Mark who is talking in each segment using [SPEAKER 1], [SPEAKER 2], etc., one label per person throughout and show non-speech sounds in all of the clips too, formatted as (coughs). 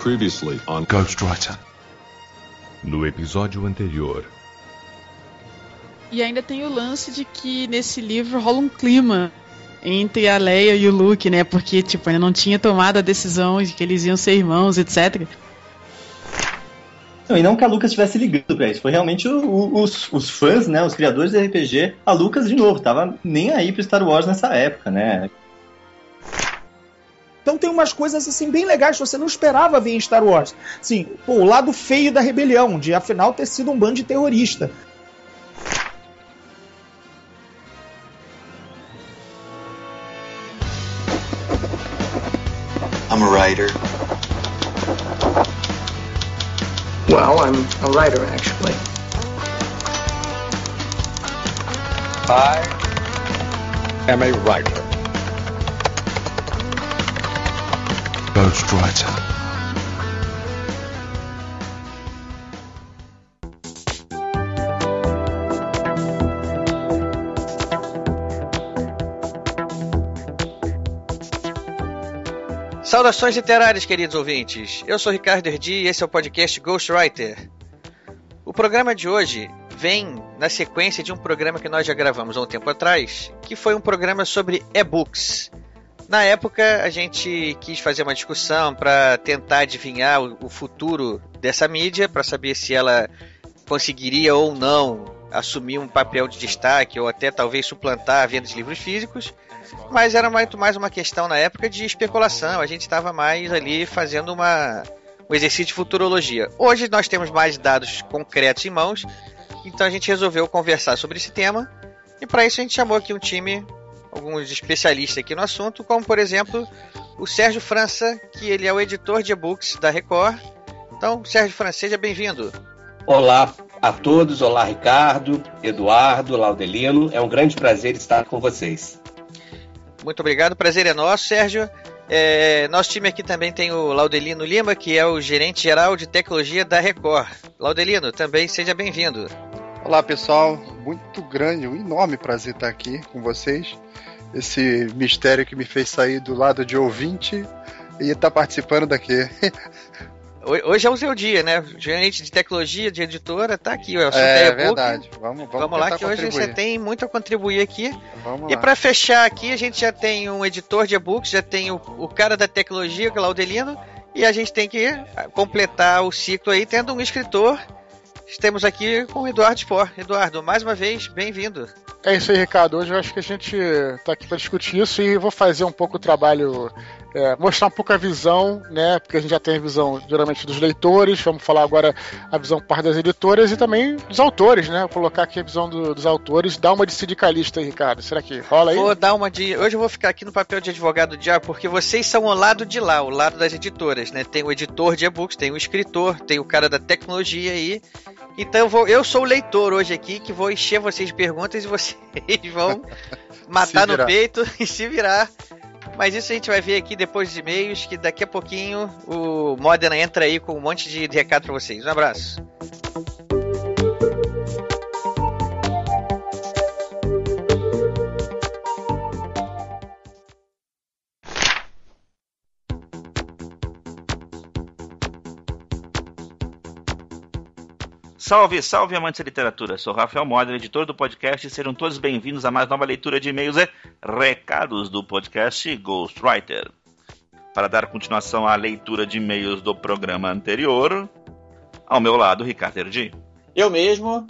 [SPEAKER 1] Previously on Ghostwriter. No episódio anterior.
[SPEAKER 2] E ainda tem o lance de que nesse livro rola um clima entre a Leia e o Luke, né? Porque, tipo, ainda não tinha tomado a decisão de que eles iam ser irmãos, etc.
[SPEAKER 3] Não, e não que a Lucas estivesse ligando pra isso, foi realmente o, o, os, os fãs, né, os criadores de RPG, a Lucas de novo, tava nem aí pro Star Wars nessa época, né?
[SPEAKER 4] Então tem umas coisas assim bem legais que você não esperava ver em Star Wars. Sim, pô, o lado feio da rebelião, de afinal ter sido um bando de terrorista.
[SPEAKER 5] I'm a writer.
[SPEAKER 6] Well, I'm a writer, actually.
[SPEAKER 7] I am a writer.
[SPEAKER 1] Ghostwriter.
[SPEAKER 8] Saudações literárias, queridos ouvintes. Eu sou Ricardo Erdi e esse é o podcast Ghostwriter. O programa de hoje vem na sequência de um programa que nós já gravamos há um tempo atrás, que foi um programa sobre e-books. Na época, a gente quis fazer uma discussão para tentar adivinhar o futuro dessa mídia, para saber se ela conseguiria ou não assumir um papel de destaque ou até talvez suplantar a venda de livros físicos. Mas era muito mais uma questão na época de especulação. A gente estava mais ali fazendo uma, um exercício de futurologia. Hoje nós temos mais dados concretos em mãos, então a gente resolveu conversar sobre esse tema. E para isso a gente chamou aqui um time, alguns especialistas aqui no assunto, como por exemplo o Sérgio França, que ele é o editor de e-books da Record. Então, Sérgio França, seja bem-vindo.
[SPEAKER 9] Olá a todos, olá Ricardo, Eduardo, Laudelino. É um grande prazer estar com vocês.
[SPEAKER 8] Muito obrigado, prazer é nosso, Sérgio. É, nosso time aqui também tem o Laudelino Lima, que é o gerente geral de tecnologia da Record. Laudelino, também seja bem-vindo.
[SPEAKER 10] Olá, pessoal. Muito grande, um enorme prazer estar aqui com vocês. Esse mistério que me fez sair do lado de ouvinte e estar participando daqui. (laughs)
[SPEAKER 8] Hoje é o seu dia, né? Gerente de tecnologia, de editora, tá aqui. O
[SPEAKER 10] é, é verdade. Vamos, vamos,
[SPEAKER 8] vamos lá que hoje você tem muito a contribuir aqui. Vamos e para fechar aqui, a gente já tem um editor de e-books, já tem o, o cara da tecnologia, Claudelino, e a gente tem que completar o ciclo aí tendo um escritor. Estamos aqui com o Eduardo Spor. Eduardo, mais uma vez, bem-vindo.
[SPEAKER 10] É isso aí, Ricardo. Hoje eu acho que a gente está aqui para discutir isso e vou fazer um pouco o trabalho é, mostrar um pouco a visão, né? Porque a gente já tem a visão geralmente dos leitores, vamos falar agora a visão parte das editoras e também dos autores, né? Vou colocar aqui a visão do, dos autores, dá uma de sindicalista aí, Ricardo. Será que rola aí?
[SPEAKER 8] Vou dar uma de. Hoje eu vou ficar aqui no papel de advogado de diabo, porque vocês são o lado de lá, o lado das editoras, né? Tem o editor de e-books, tem o escritor, tem o cara da tecnologia aí. Então eu, vou, eu sou o leitor hoje aqui que vou encher vocês de perguntas e vocês (laughs) vão (laughs) matar no peito (laughs) e se virar mas isso a gente vai ver aqui depois dos e-mails, que daqui a pouquinho o Modena entra aí com um monte de recado para vocês. Um abraço.
[SPEAKER 11] Salve, salve amantes da literatura. Sou Rafael Moder, editor do podcast, e sejam todos bem-vindos a mais nova leitura de e-mails e recados do podcast Ghostwriter. Para dar continuação à leitura de e-mails do programa anterior, ao meu lado, Ricardo Erdi.
[SPEAKER 8] Eu mesmo.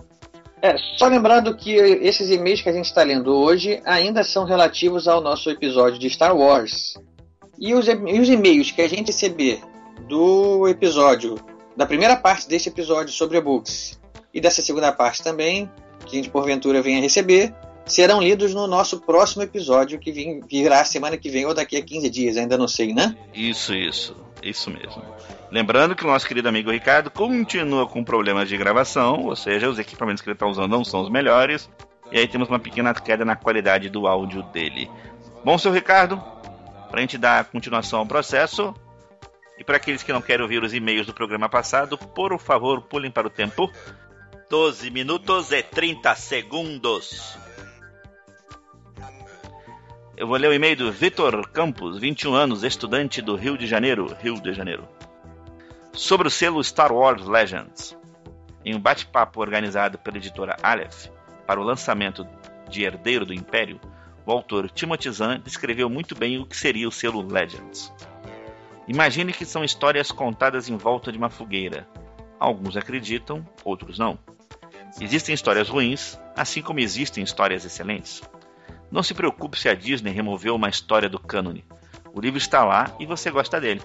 [SPEAKER 8] É, só lembrando que esses e-mails que a gente está lendo hoje ainda são relativos ao nosso episódio de Star Wars. E os, e os e-mails que a gente receber do episódio da primeira parte desse episódio sobre e-books e dessa segunda parte também, que a gente porventura venha receber, serão lidos no nosso próximo episódio, que virá semana que vem ou daqui a 15 dias, ainda não sei, né?
[SPEAKER 11] Isso, isso. Isso mesmo. Lembrando que o nosso querido amigo Ricardo continua com problemas de gravação, ou seja, os equipamentos que ele está usando não são os melhores, e aí temos uma pequena queda na qualidade do áudio dele. Bom, seu Ricardo, para a gente dar continuação ao processo, e para aqueles que não querem ouvir os e-mails do programa passado, por favor, pulem para o tempo. 12 minutos e 30 segundos. Eu vou ler o e-mail do Vitor Campos, 21 anos, estudante do Rio de Janeiro. Rio de Janeiro. Sobre o selo Star Wars Legends. Em um bate-papo organizado pela editora Aleph para o lançamento de Herdeiro do Império, o autor Timothy Zahn descreveu muito bem o que seria o selo Legends. Imagine que são histórias contadas em volta de uma fogueira. Alguns acreditam, outros não. Existem histórias ruins, assim como existem histórias excelentes. Não se preocupe se a Disney removeu uma história do cânone. O livro está lá e você gosta dele.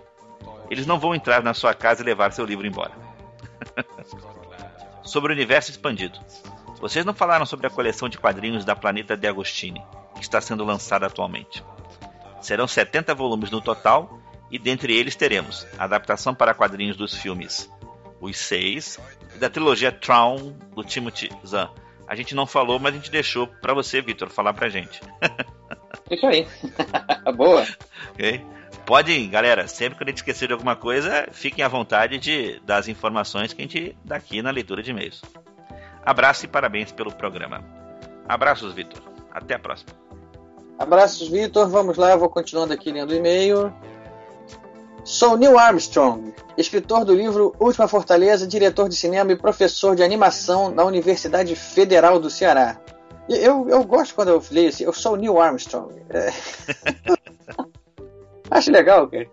[SPEAKER 11] Eles não vão entrar na sua casa e levar seu livro embora. (laughs) sobre o universo expandido. Vocês não falaram sobre a coleção de quadrinhos da Planeta de Agostini, que está sendo lançada atualmente. Serão 70 volumes no total, e dentre eles teremos a adaptação para quadrinhos dos filmes Os Seis e da trilogia Traum do Timothy Zahn. A gente não falou, mas a gente deixou para você, Vitor, falar pra gente. (laughs)
[SPEAKER 8] Isso aí. (laughs) Boa.
[SPEAKER 11] Ok? Podem, galera, sempre que a gente esquecer de alguma coisa, fiquem à vontade de dar as informações que a gente dá aqui na leitura de e-mails. Abraço e parabéns pelo programa. Abraços, Vitor. Até a próxima.
[SPEAKER 8] Abraços, Vitor. Vamos lá, eu vou continuando aqui lendo o e-mail. Sou Neil Armstrong, escritor do livro Última Fortaleza, diretor de cinema e professor de animação na Universidade Federal do Ceará. Eu, eu gosto quando eu leio assim, eu sou Neil Armstrong. É... (laughs) Acho legal, cara.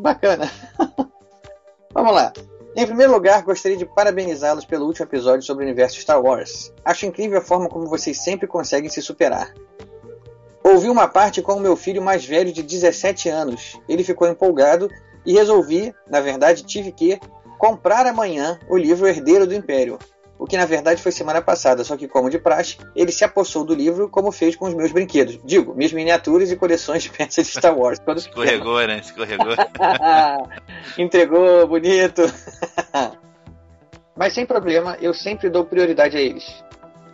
[SPEAKER 8] Bacana. (laughs) Vamos lá. Em primeiro lugar, gostaria de parabenizá-los pelo último episódio sobre o universo Star Wars. Acho incrível a forma como vocês sempre conseguem se superar. Ouvi uma parte com o meu filho mais velho de 17 anos. Ele ficou empolgado e resolvi, na verdade, tive que comprar amanhã o livro Herdeiro do Império, o que na verdade foi semana passada, só que como de praxe, ele se apossou do livro como fez com os meus brinquedos. Digo, minhas miniaturas e coleções de peças de Star Wars.
[SPEAKER 11] Escorregou, né? Escorregou. (laughs)
[SPEAKER 8] Entregou, bonito. (laughs) Mas sem problema, eu sempre dou prioridade a eles.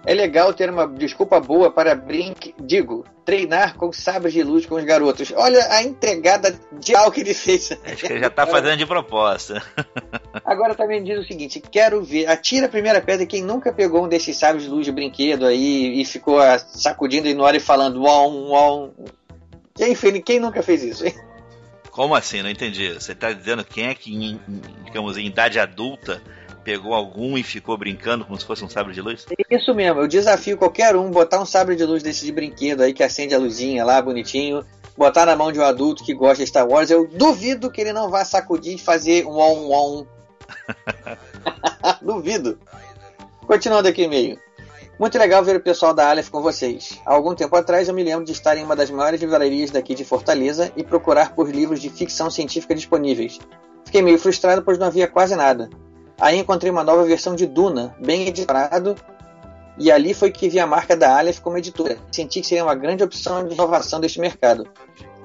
[SPEAKER 8] É legal ter uma desculpa boa para brinque, digo, treinar com sabres de luz com os garotos. Olha a entregada de algo que ele fez.
[SPEAKER 11] Acho que ele já está fazendo de proposta. (laughs)
[SPEAKER 8] Agora também diz o seguinte: quero ver, atira a primeira pedra quem nunca pegou um desses sabres de luz de brinquedo aí e ficou ah, sacudindo e no ar e falando uom, uom. Enfim, quem nunca fez isso, hein?
[SPEAKER 11] Como assim? Não entendi. Você está dizendo quem é que, digamos, em idade adulta pegou algum e ficou brincando como se fosse um sabre de luz?
[SPEAKER 8] Isso mesmo, eu desafio qualquer um botar um sabre de luz desse de brinquedo aí que acende a luzinha lá, bonitinho, botar na mão de um adulto que gosta de Star Wars, eu duvido que ele não vá sacudir e fazer um on on. (laughs) duvido. Continuando aqui meio. Muito legal ver o pessoal da Aleph com vocês. Há algum tempo atrás eu me lembro de estar em uma das maiores livrarias daqui de Fortaleza e procurar por livros de ficção científica disponíveis. Fiquei meio frustrado pois não havia quase nada. Aí encontrei uma nova versão de Duna, bem editado, e ali foi que vi a marca da Aleph como editora. Senti que seria uma grande opção de inovação deste mercado.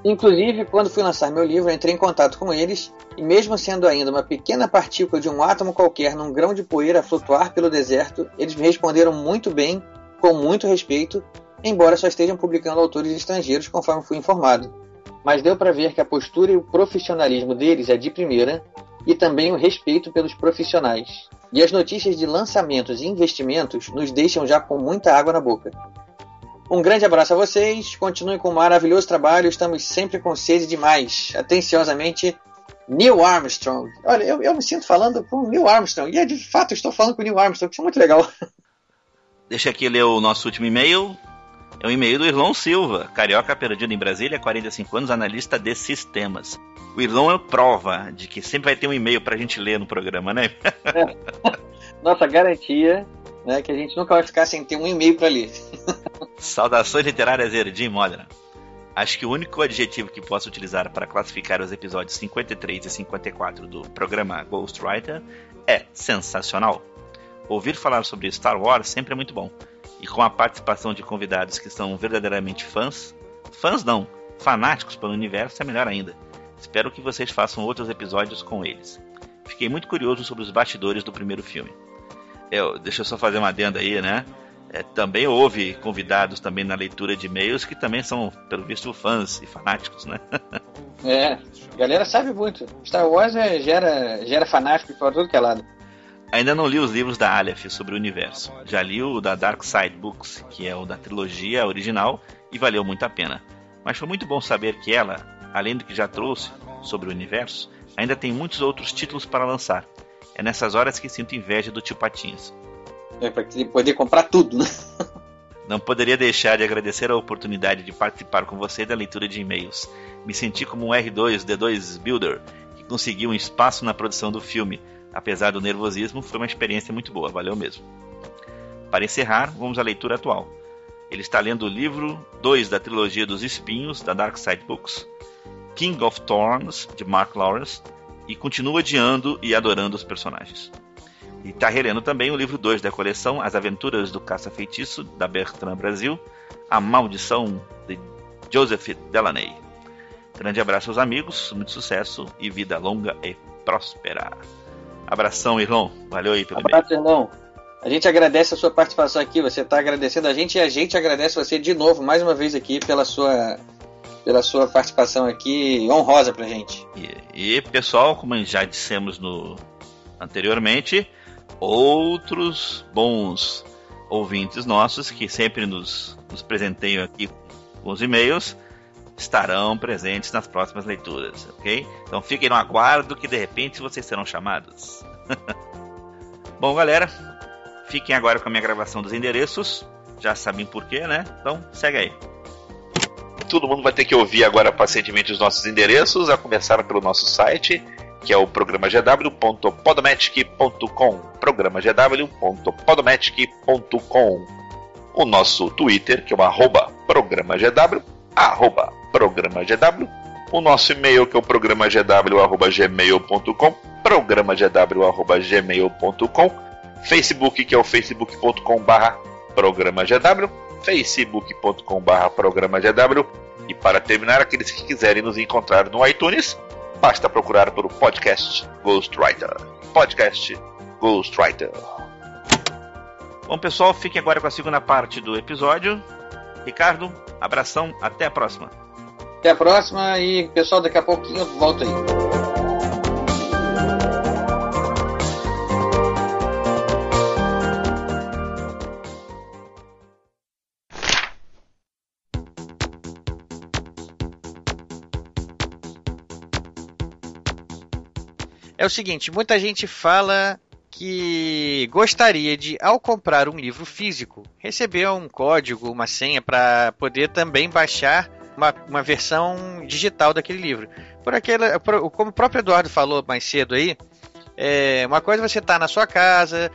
[SPEAKER 8] Inclusive, quando fui lançar meu livro, entrei em contato com eles, e mesmo sendo ainda uma pequena partícula de um átomo qualquer num grão de poeira a flutuar pelo deserto, eles me responderam muito bem, com muito respeito, embora só estejam publicando autores estrangeiros, conforme fui informado. Mas deu para ver que a postura e o profissionalismo deles é de primeira, e também o respeito pelos profissionais. E as notícias de lançamentos e investimentos nos deixam já com muita água na boca. Um grande abraço a vocês, continuem com um maravilhoso trabalho, estamos sempre com sede demais. Atenciosamente, Neil Armstrong. Olha, eu, eu me sinto falando com Neil Armstrong, e é, de fato estou falando com Neil Armstrong, isso é muito legal.
[SPEAKER 11] Deixa aqui ler o nosso último e-mail. É um e-mail do Irlão Silva, carioca perdido em Brasília, 45 anos, analista de sistemas. O Irlão é prova de que sempre vai ter um e-mail pra gente ler no programa, né? (laughs)
[SPEAKER 8] Nossa garantia né, que a gente nunca vai ficar sem ter um e-mail para ler. (laughs)
[SPEAKER 11] Saudações literárias, Erdim Modena. Acho que o único adjetivo que posso utilizar para classificar os episódios 53 e 54 do programa Ghostwriter é sensacional. Ouvir falar sobre Star Wars sempre é muito bom e com a participação de convidados que são verdadeiramente fãs, fãs não, fanáticos pelo universo é melhor ainda. Espero que vocês façam outros episódios com eles. Fiquei muito curioso sobre os bastidores do primeiro filme. Eu, deixa eu só fazer uma adenda aí, né? É, também houve convidados também na leitura de e-mails que também são, pelo visto, fãs e fanáticos, né? (laughs)
[SPEAKER 8] é, a galera sabe muito. Star Wars é, gera, gera fanático para tudo que é lado.
[SPEAKER 11] Ainda não li os livros da Aleph sobre o universo. Já li o da Dark Side Books, que é o da trilogia original, e valeu muito a pena. Mas foi muito bom saber que ela, além do que já trouxe sobre o universo, Ainda tem muitos outros títulos para lançar. É nessas horas que sinto inveja do tio Patinhas.
[SPEAKER 5] É pra poder comprar tudo, né? (laughs)
[SPEAKER 11] Não poderia deixar de agradecer a oportunidade de participar com você da leitura de e-mails. Me senti como um R2D2 Builder que conseguiu um espaço na produção do filme. Apesar do nervosismo, foi uma experiência muito boa, valeu mesmo. Para encerrar, vamos à leitura atual. Ele está lendo o livro 2 da trilogia dos Espinhos, da Dark Side Books, King of Thorns, de Mark Lawrence, e continua odiando e adorando os personagens. E está relendo também o livro 2 da coleção As Aventuras do Caça-Feitiço, da Bertrand Brasil, A Maldição de Joseph Delaney. Grande abraço aos amigos, muito sucesso e vida longa e próspera. Abração, irmão. Valeu aí pelo
[SPEAKER 5] Abraço, irmão. A gente agradece a sua participação aqui. Você está agradecendo a gente e a gente agradece você de novo, mais uma vez aqui, pela sua, pela sua participação aqui honrosa pra gente.
[SPEAKER 11] E, e pessoal, como já dissemos no anteriormente, outros bons ouvintes nossos que sempre nos, nos presenteiam aqui com os e-mails estarão presentes nas próximas leituras, ok? Então fiquem no aguardo que de repente vocês serão chamados. (laughs) Bom, galera, fiquem agora com a minha gravação dos endereços. Já sabem por quê, né? Então segue aí. Todo mundo vai ter que ouvir agora pacientemente os nossos endereços, a começar pelo nosso site, que é o programagw.podomatic.com. programagw.podomatic.com. O nosso Twitter, que é o arroba programagw, arroba programagw. O nosso e-mail, que é o programagw.gmail.com, programagw.gmail.com. Facebook, que é o facebook.com barra programagw, facebook.com barra programagw. E para terminar, aqueles que quiserem nos encontrar no iTunes, basta procurar pelo podcast Ghostwriter. Podcast Ghostwriter. Bom, pessoal, fiquem agora com a segunda parte do episódio. Ricardo, abração, até a próxima.
[SPEAKER 5] Até a próxima e, pessoal, daqui a pouquinho eu volto aí.
[SPEAKER 8] É o seguinte, muita gente fala que gostaria de, ao comprar um livro físico, receber um código, uma senha para poder também baixar uma, uma, versão digital daquele livro. Por aquela, por, como o próprio Eduardo falou mais cedo aí, é, uma coisa é você estar tá na sua casa,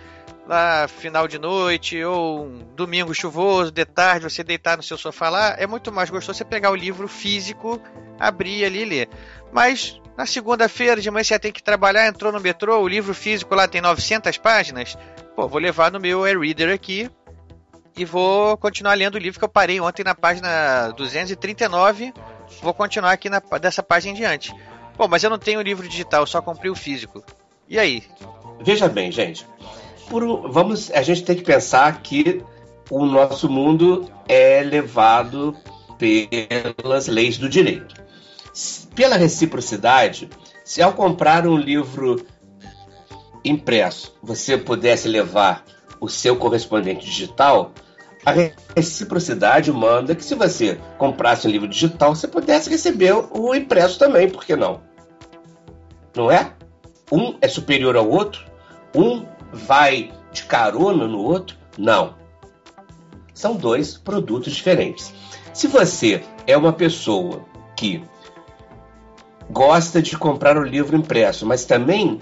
[SPEAKER 8] lá final de noite, ou um domingo chuvoso, de tarde, você deitar no seu sofá lá, é muito mais gostoso você pegar o livro físico, abrir ali e ler. Mas na segunda-feira de manhã você tem que trabalhar, entrou no metrô, o livro físico lá tem 900 páginas. Pô, vou levar no meu e-reader aqui e vou continuar lendo o livro que eu parei ontem na página 239. Vou continuar aqui na, dessa página em diante. Pô, mas eu não tenho o livro digital, só comprei o físico. E aí?
[SPEAKER 9] Veja bem, gente. Por, vamos, a gente tem que pensar que o nosso mundo é levado pelas leis do direito pela reciprocidade, se ao comprar um livro impresso você pudesse levar o seu correspondente digital, a reciprocidade manda que se você comprasse um livro digital, você pudesse receber o impresso também, por que não? Não é? Um é superior ao outro? Um vai de carona no outro? Não. São dois produtos diferentes. Se você é uma pessoa que gosta de comprar o livro impresso, mas também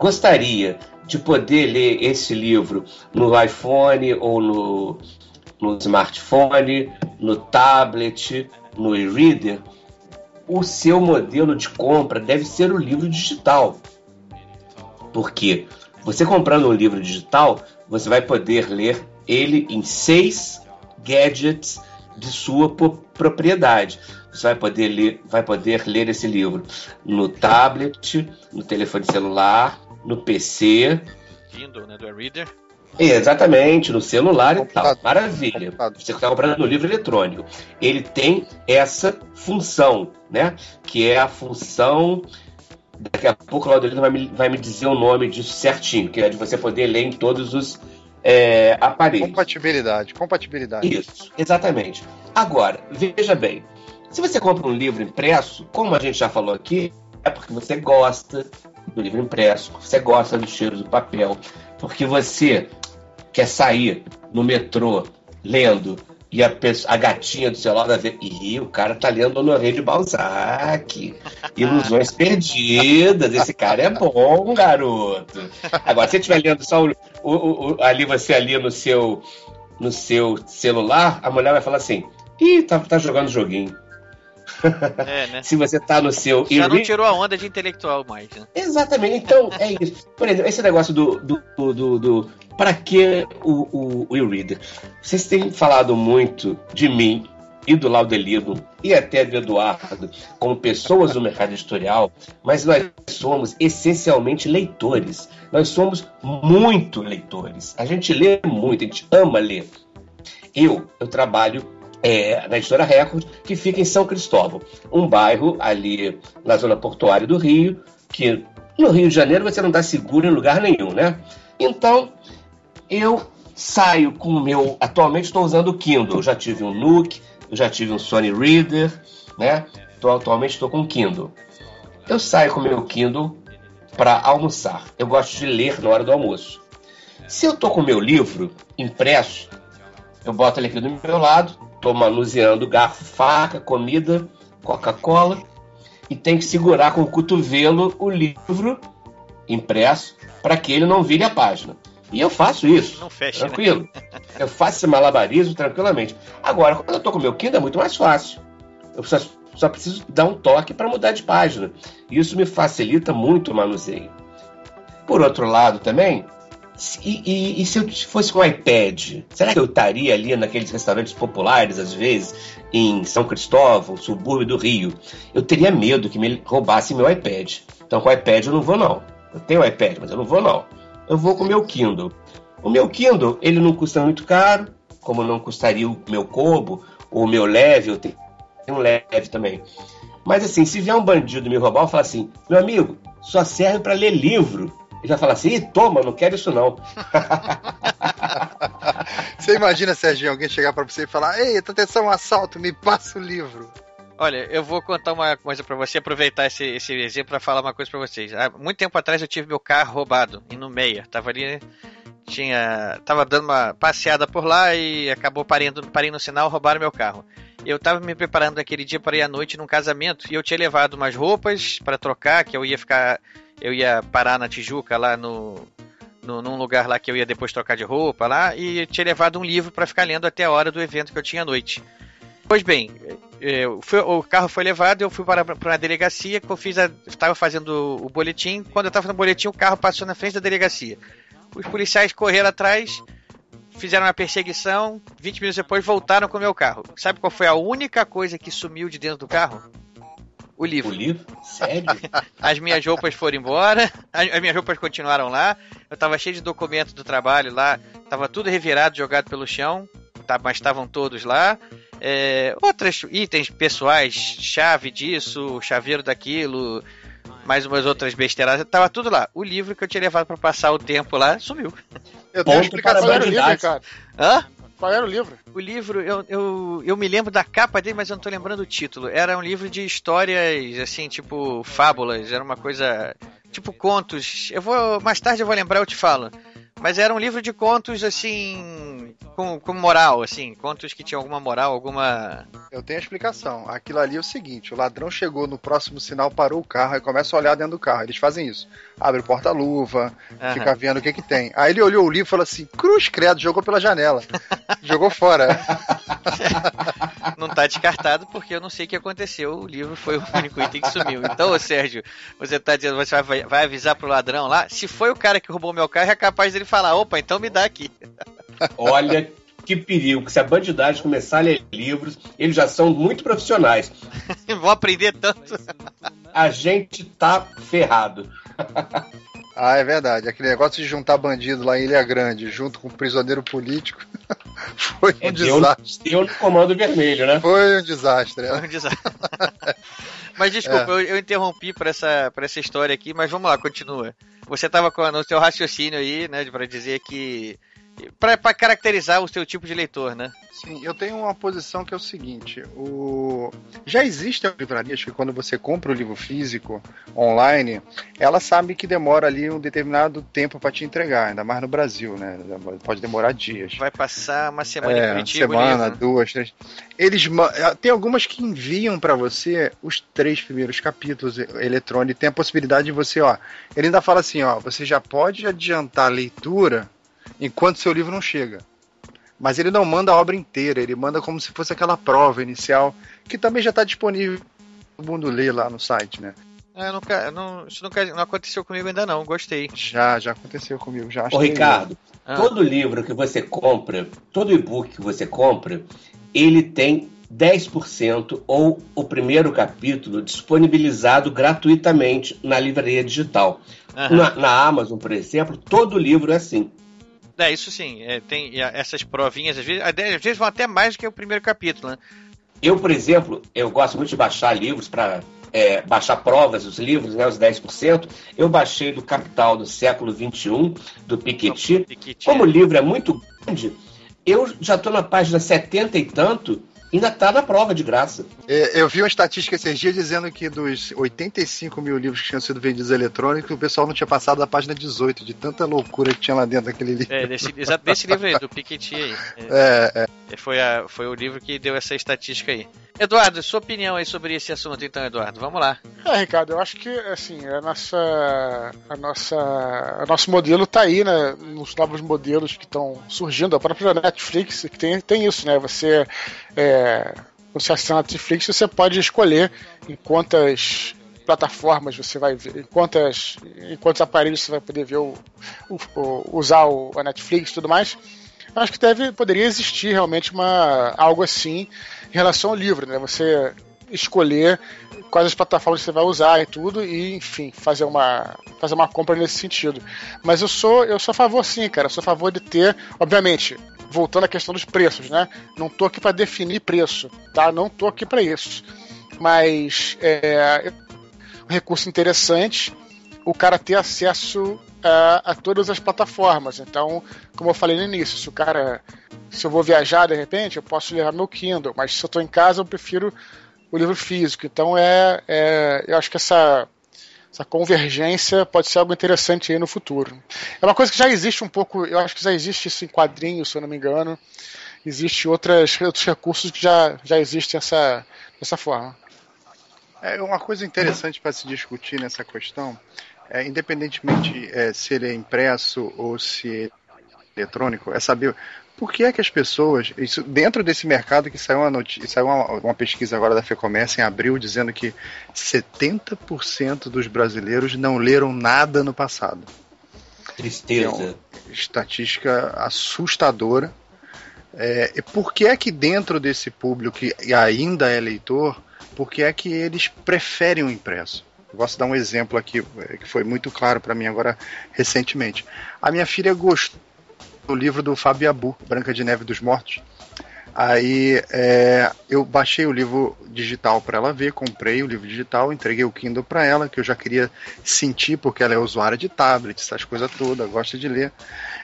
[SPEAKER 9] gostaria de poder ler esse livro no iPhone ou no, no smartphone, no tablet, no e-reader, o seu modelo de compra deve ser o livro digital. Porque você comprando um livro digital, você vai poder ler ele em seis gadgets de sua propriedade. Você vai poder ler, vai poder ler esse livro no tablet, no telefone celular, no PC.
[SPEAKER 8] Kindle, né, do Reader.
[SPEAKER 9] Exatamente, no celular e tal. Maravilha. Você está comprando no livro eletrônico. Ele tem essa função, né? Que é a função. Daqui a pouco o Laudelino vai me, vai me dizer o nome disso certinho, que é de você poder ler em todos os é, aparelhos.
[SPEAKER 10] Compatibilidade, compatibilidade.
[SPEAKER 9] Isso, exatamente. Agora, veja bem, se você compra um livro impresso, como a gente já falou aqui, é porque você gosta do livro impresso, você gosta do cheiro do papel, porque você quer sair no metrô lendo e a, pessoa, a gatinha do seu lado ver, ih, o cara tá lendo Honoré de Balzac. Ilusões perdidas. Esse cara é bom, garoto. Agora, se você estiver lendo só o, o, o, ali, você ali no seu, no seu celular, a mulher vai falar assim: ih, tá, tá jogando joguinho.
[SPEAKER 8] É, né? (laughs)
[SPEAKER 9] Se você tá no seu.
[SPEAKER 8] Já não tirou a onda de intelectual mais, né?
[SPEAKER 9] Exatamente, então é (laughs) isso. Por exemplo, esse negócio do. do, do, do, do- para que o, o, o e-reader? Vocês têm falado muito de mim e do Laudelino e até do Eduardo como pessoas do mercado editorial, mas nós somos essencialmente leitores. Nós somos muito leitores. A gente lê muito, a gente ama ler. Eu, eu trabalho é, na editora Record, que fica em São Cristóvão, um bairro ali na zona portuária do Rio, que no Rio de Janeiro você não está seguro em lugar nenhum, né? Então, eu saio com o meu. Atualmente estou usando o Kindle. Eu já tive um Nook, eu já tive um Sony Reader, né? Então, atualmente estou com o Kindle. Eu saio com o meu Kindle para almoçar. Eu gosto de ler na hora do almoço. Se eu estou com o meu livro impresso, eu boto ele aqui do meu lado, estou manuseando garfo, faca, comida, Coca-Cola, e tenho que segurar com o cotovelo o livro impresso para que ele não vire a página. E eu faço isso.
[SPEAKER 8] Fecha, né?
[SPEAKER 9] tranquilo. Eu faço esse malabarismo tranquilamente. Agora, quando eu estou com o meu Kindle, é muito mais fácil. Eu só, só preciso dar um toque para mudar de página. Isso me facilita muito o manuseio. Por outro lado, também, e, e- e se eu fosse com o iPad? Será que eu estaria ali naqueles restaurantes populares, às vezes, em São Cristóvão, subúrbio do Rio? Eu teria medo que me roubassem meu iPad. Então, com o iPad eu não vou, não. Eu tenho iPad, mas eu não vou, não. Eu vou com o meu Kindle. O meu Kindle, ele não custa muito caro, como não custaria o meu Kobo ou o meu Leve, eu tenho um Leve também. Mas assim, se vier um bandido me roubar, eu falo assim, meu amigo, só serve para ler livro. Ele vai falar assim, toma, não quero isso não. (laughs)
[SPEAKER 12] Você imagina, Serginho, alguém chegar pra você e falar: Ei, tá um assalto, me passa o livro.
[SPEAKER 8] Olha, eu vou contar uma coisa pra você, aproveitar esse, esse exemplo pra falar uma coisa pra vocês. Há muito tempo atrás eu tive meu carro roubado, indo no Meia. Tava ali, tinha, tava dando uma passeada por lá e acabou parando, parei no sinal, roubaram meu carro. Eu tava me preparando naquele dia para ir à noite num casamento e eu tinha levado umas roupas pra trocar, que eu ia ficar, eu ia parar na Tijuca lá no, no, num lugar lá que eu ia depois trocar de roupa lá e tinha levado um livro pra ficar lendo até a hora do evento que eu tinha à noite. Pois bem, eu fui- o carro foi levado, eu fui para, para uma delegacia, eu fiz estava fazendo o boletim, quando eu estava no boletim o carro passou na frente da delegacia. Os policiais correram atrás, fizeram uma perseguição, 20 minutos depois voltaram com o meu carro. Sabe qual foi a única coisa que sumiu de dentro do carro? O livro.
[SPEAKER 9] O livro? Sério? (laughs)
[SPEAKER 8] As minhas roupas foram embora, as, as minhas roupas continuaram lá, eu tava cheio de documentos do trabalho lá, tava tudo revirado, jogado pelo chão, tá, mas estavam todos lá. É, outros itens pessoais, chave disso, chaveiro daquilo, mais umas outras besteiradas, tava tudo lá. O livro que eu tinha levado pra passar o tempo lá sumiu.
[SPEAKER 12] Eu tenho
[SPEAKER 9] Ponto
[SPEAKER 12] explicação
[SPEAKER 9] para
[SPEAKER 12] do livro, cara.
[SPEAKER 8] Hã?
[SPEAKER 12] Qual era o livro?
[SPEAKER 8] O livro, eu, eu, eu me lembro da capa dele, mas eu não tô lembrando o título. Era um livro de histórias, assim, tipo, fábulas. Era uma coisa. Tipo contos. Eu vou. Mais tarde eu vou lembrar, eu te falo. Mas era um livro de contos, assim. Com, com moral, assim. Contos que tinham alguma moral, alguma.
[SPEAKER 12] Eu tenho a explicação. Aquilo ali é o seguinte: o ladrão chegou no próximo sinal, parou o carro e começa a olhar dentro do carro. Eles fazem isso. Abre o porta-luva,
[SPEAKER 8] Aham.
[SPEAKER 12] fica vendo o que que tem. Aí ele olhou o livro e falou assim: Cruz credo, jogou pela janela. (laughs) jogou fora.
[SPEAKER 8] Não tá descartado porque eu não sei o que aconteceu. O livro foi o único item que sumiu. Então, ô Sérgio, você tá dizendo, você vai, vai avisar pro ladrão lá? Se foi o cara que roubou meu carro, é capaz dele falar: opa, então me dá aqui.
[SPEAKER 9] Olha que perigo, que se a bandidagem começar a ler livros, eles já são muito profissionais. (laughs)
[SPEAKER 8] Vou aprender tanto.
[SPEAKER 9] A gente tá ferrado. (laughs)
[SPEAKER 12] Ah, é verdade. Aquele negócio de juntar bandido lá em Ilha Grande junto com um prisioneiro político (laughs) foi um
[SPEAKER 9] É, deu,
[SPEAKER 12] desastre.
[SPEAKER 9] deu no comando vermelho, né?
[SPEAKER 12] Foi um desastre.
[SPEAKER 8] Foi
[SPEAKER 12] é.
[SPEAKER 8] um desastre. (laughs) Mas desculpa, eu, eu interrompi por essa, por essa história aqui, mas vamos lá, continua. Você tava com, no seu raciocínio aí, né, para dizer que Pra caracterizar o seu tipo de leitor, né?
[SPEAKER 12] Sim, eu tenho uma posição que é o seguinte: o... já existem livrarias que, quando você compra o livro físico online, ela sabe que demora ali um determinado tempo para te entregar, ainda mais no Brasil, né? Pode demorar dias.
[SPEAKER 8] Vai passar uma semana
[SPEAKER 12] é,
[SPEAKER 8] em Curitiba.
[SPEAKER 12] semana,
[SPEAKER 8] livro.
[SPEAKER 12] duas, três. Eles ma- tem algumas que enviam para você os três primeiros capítulos eletrônicos. Tem a possibilidade de você, ó. Ele ainda fala assim, ó, você já pode adiantar a leitura enquanto seu livro não chega. Mas ele não manda a obra inteira, ele manda como se fosse aquela prova inicial, que também já está disponível todo mundo lê lá no site, né?
[SPEAKER 8] É, eu nunca, não, isso nunca não aconteceu comigo ainda não, gostei.
[SPEAKER 12] Já, já aconteceu comigo, já
[SPEAKER 9] Ô, Ricardo,
[SPEAKER 8] Ah.
[SPEAKER 9] todo livro que você compra, todo e-book que você compra, ele tem 10% ou o primeiro capítulo disponibilizado gratuitamente na livraria digital. Na, na Amazon, por exemplo, todo livro é assim.
[SPEAKER 8] É, isso sim, é, tem essas provinhas, às vezes, às vezes vão até mais do que o primeiro capítulo, né?
[SPEAKER 9] Eu, por exemplo, eu gosto muito de baixar livros para baixar provas dos livros, né, os 10%. Eu baixei do Capital do século XXI, do Piketty. Como o livro é muito grande, eu já estou na página 70 e tanto, ainda está na prova de graça.
[SPEAKER 12] É, Eu vi uma estatística esses dias dizendo que dos 85 mil livros que tinham sido vendidos eletrônicos, o pessoal não tinha passado da página 18, de tanta loucura que tinha lá dentro daquele livro.
[SPEAKER 8] É, desse, exato desse livro aí, do Piketty aí. (laughs)
[SPEAKER 12] É,
[SPEAKER 8] É, Foi, a, foi o livro que deu essa estatística aí. Eduardo, sua opinião aí sobre esse assunto, então, Eduardo. Vamos lá.
[SPEAKER 10] É, Ricardo, eu acho que assim, a nossa, a nossa, o nosso modelo tá aí, né? Nos novos modelos que estão surgindo, a própria Netflix que tem, tem isso, né? Você, é, você assina Netflix, você pode escolher em quantas plataformas você vai ver, em quantas, em quantos aparelhos você vai poder ver o, o- o- usar o, a Netflix e tudo mais. Eu acho que deve, poderia existir realmente uma, algo assim em relação ao livro, né? Você escolher quais as plataformas você vai usar e tudo, e enfim, fazer uma, fazer uma compra nesse sentido. Mas eu sou, eu sou a favor sim, cara. Eu sou a favor de ter, obviamente, voltando à questão dos preços, né? Não tô aqui para definir preço, tá? Não tô aqui para isso. Mas é um recurso interessante o cara ter acesso a, a todas as plataformas. Então, como eu falei no início, se o cara. Se eu vou viajar de repente, eu posso levar meu Kindle, mas se eu estou em casa, eu prefiro o livro físico. Então é, é eu acho que essa, essa convergência pode ser algo interessante aí no futuro. É uma coisa que já existe um pouco, eu acho que já existe isso em quadrinhos, se eu não me engano. Existe outras, outros recursos que já, já existem dessa, dessa forma.
[SPEAKER 12] É uma coisa interessante para se discutir nessa questão, é, independentemente é, se ele é impresso ou se eletrônico, é saber por que é que as pessoas, isso, dentro desse mercado que saiu, uma, notícia, saiu uma, uma pesquisa agora da FEComércio em abril dizendo que 70% dos brasileiros não leram nada no passado.
[SPEAKER 9] Tristeza.
[SPEAKER 12] É uma estatística assustadora. É, e por que é que dentro desse público que ainda é leitor, por que é que eles preferem o impresso? Eu gosto de dar um exemplo aqui é, que foi muito claro para mim agora recentemente. A minha filha gostou do livro do Fábio Abu, Branca de Neve dos Mortos. Aí é, eu baixei o livro digital para ela ver, comprei o livro digital, entreguei o Kindle para ela, que eu já queria sentir, porque ela é usuária de tablet, essas coisas todas, gosta de ler.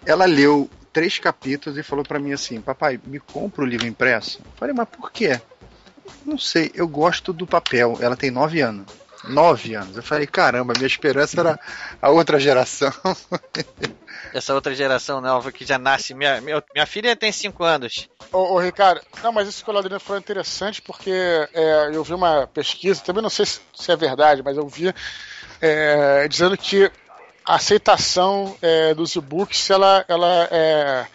[SPEAKER 12] Ela leu três capítulos e falou para mim assim: Papai, me compra o livro impresso? Eu falei, mas por quê? Não sei, eu gosto do papel. Ela tem nove anos. Nove anos. Eu falei, caramba, minha esperança era a outra geração. (laughs)
[SPEAKER 8] Essa outra geração nova que já nasce. Minha, minha, minha filha tem 5 anos.
[SPEAKER 10] Ô, ô, Ricardo, não, mas isso que o Ladrino falou é interessante porque é, eu vi uma pesquisa, também não sei se, se é verdade, mas eu vi é, dizendo que a aceitação é, dos e-books ela, ela é,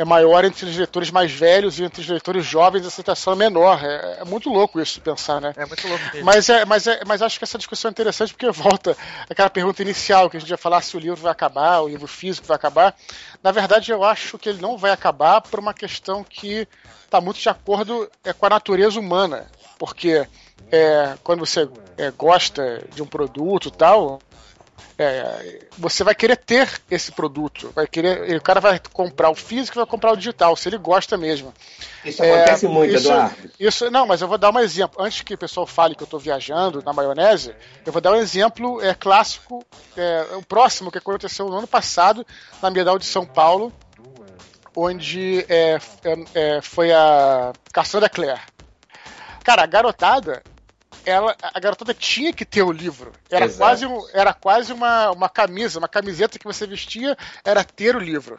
[SPEAKER 10] é maior entre os leitores mais velhos e entre os leitores jovens a aceitação é menor. É, é muito louco isso de pensar, né?
[SPEAKER 8] É muito louco mesmo.
[SPEAKER 10] Mas, é, mas, é, mas acho que essa discussão é interessante porque volta aquela pergunta inicial que a gente ia falar se o livro vai acabar, o livro físico vai acabar. Na verdade, eu acho que ele não vai acabar por uma questão que está muito de acordo é, com a natureza humana. Porque é, quando você é, gosta de um produto e tal, é, você vai querer ter esse produto. Vai querer, o cara vai comprar o físico e vai comprar o digital, se ele gosta mesmo.
[SPEAKER 9] Isso acontece muito,
[SPEAKER 10] isso,
[SPEAKER 9] Eduardo.
[SPEAKER 10] Isso, não, mas eu vou dar um exemplo. Antes que o pessoal fale que eu estou viajando na maionese, eu vou dar um exemplo é, clássico, é, o próximo que aconteceu no ano passado, na Bienal de São Paulo, onde é, é, é, foi a Cassandra Clare. Cara, a garotada, ela, a garotada tinha que ter o livro. Era
[SPEAKER 9] Exato.
[SPEAKER 10] quase, um- era quase uma, uma camisa, uma camiseta que você vestia, era ter o livro.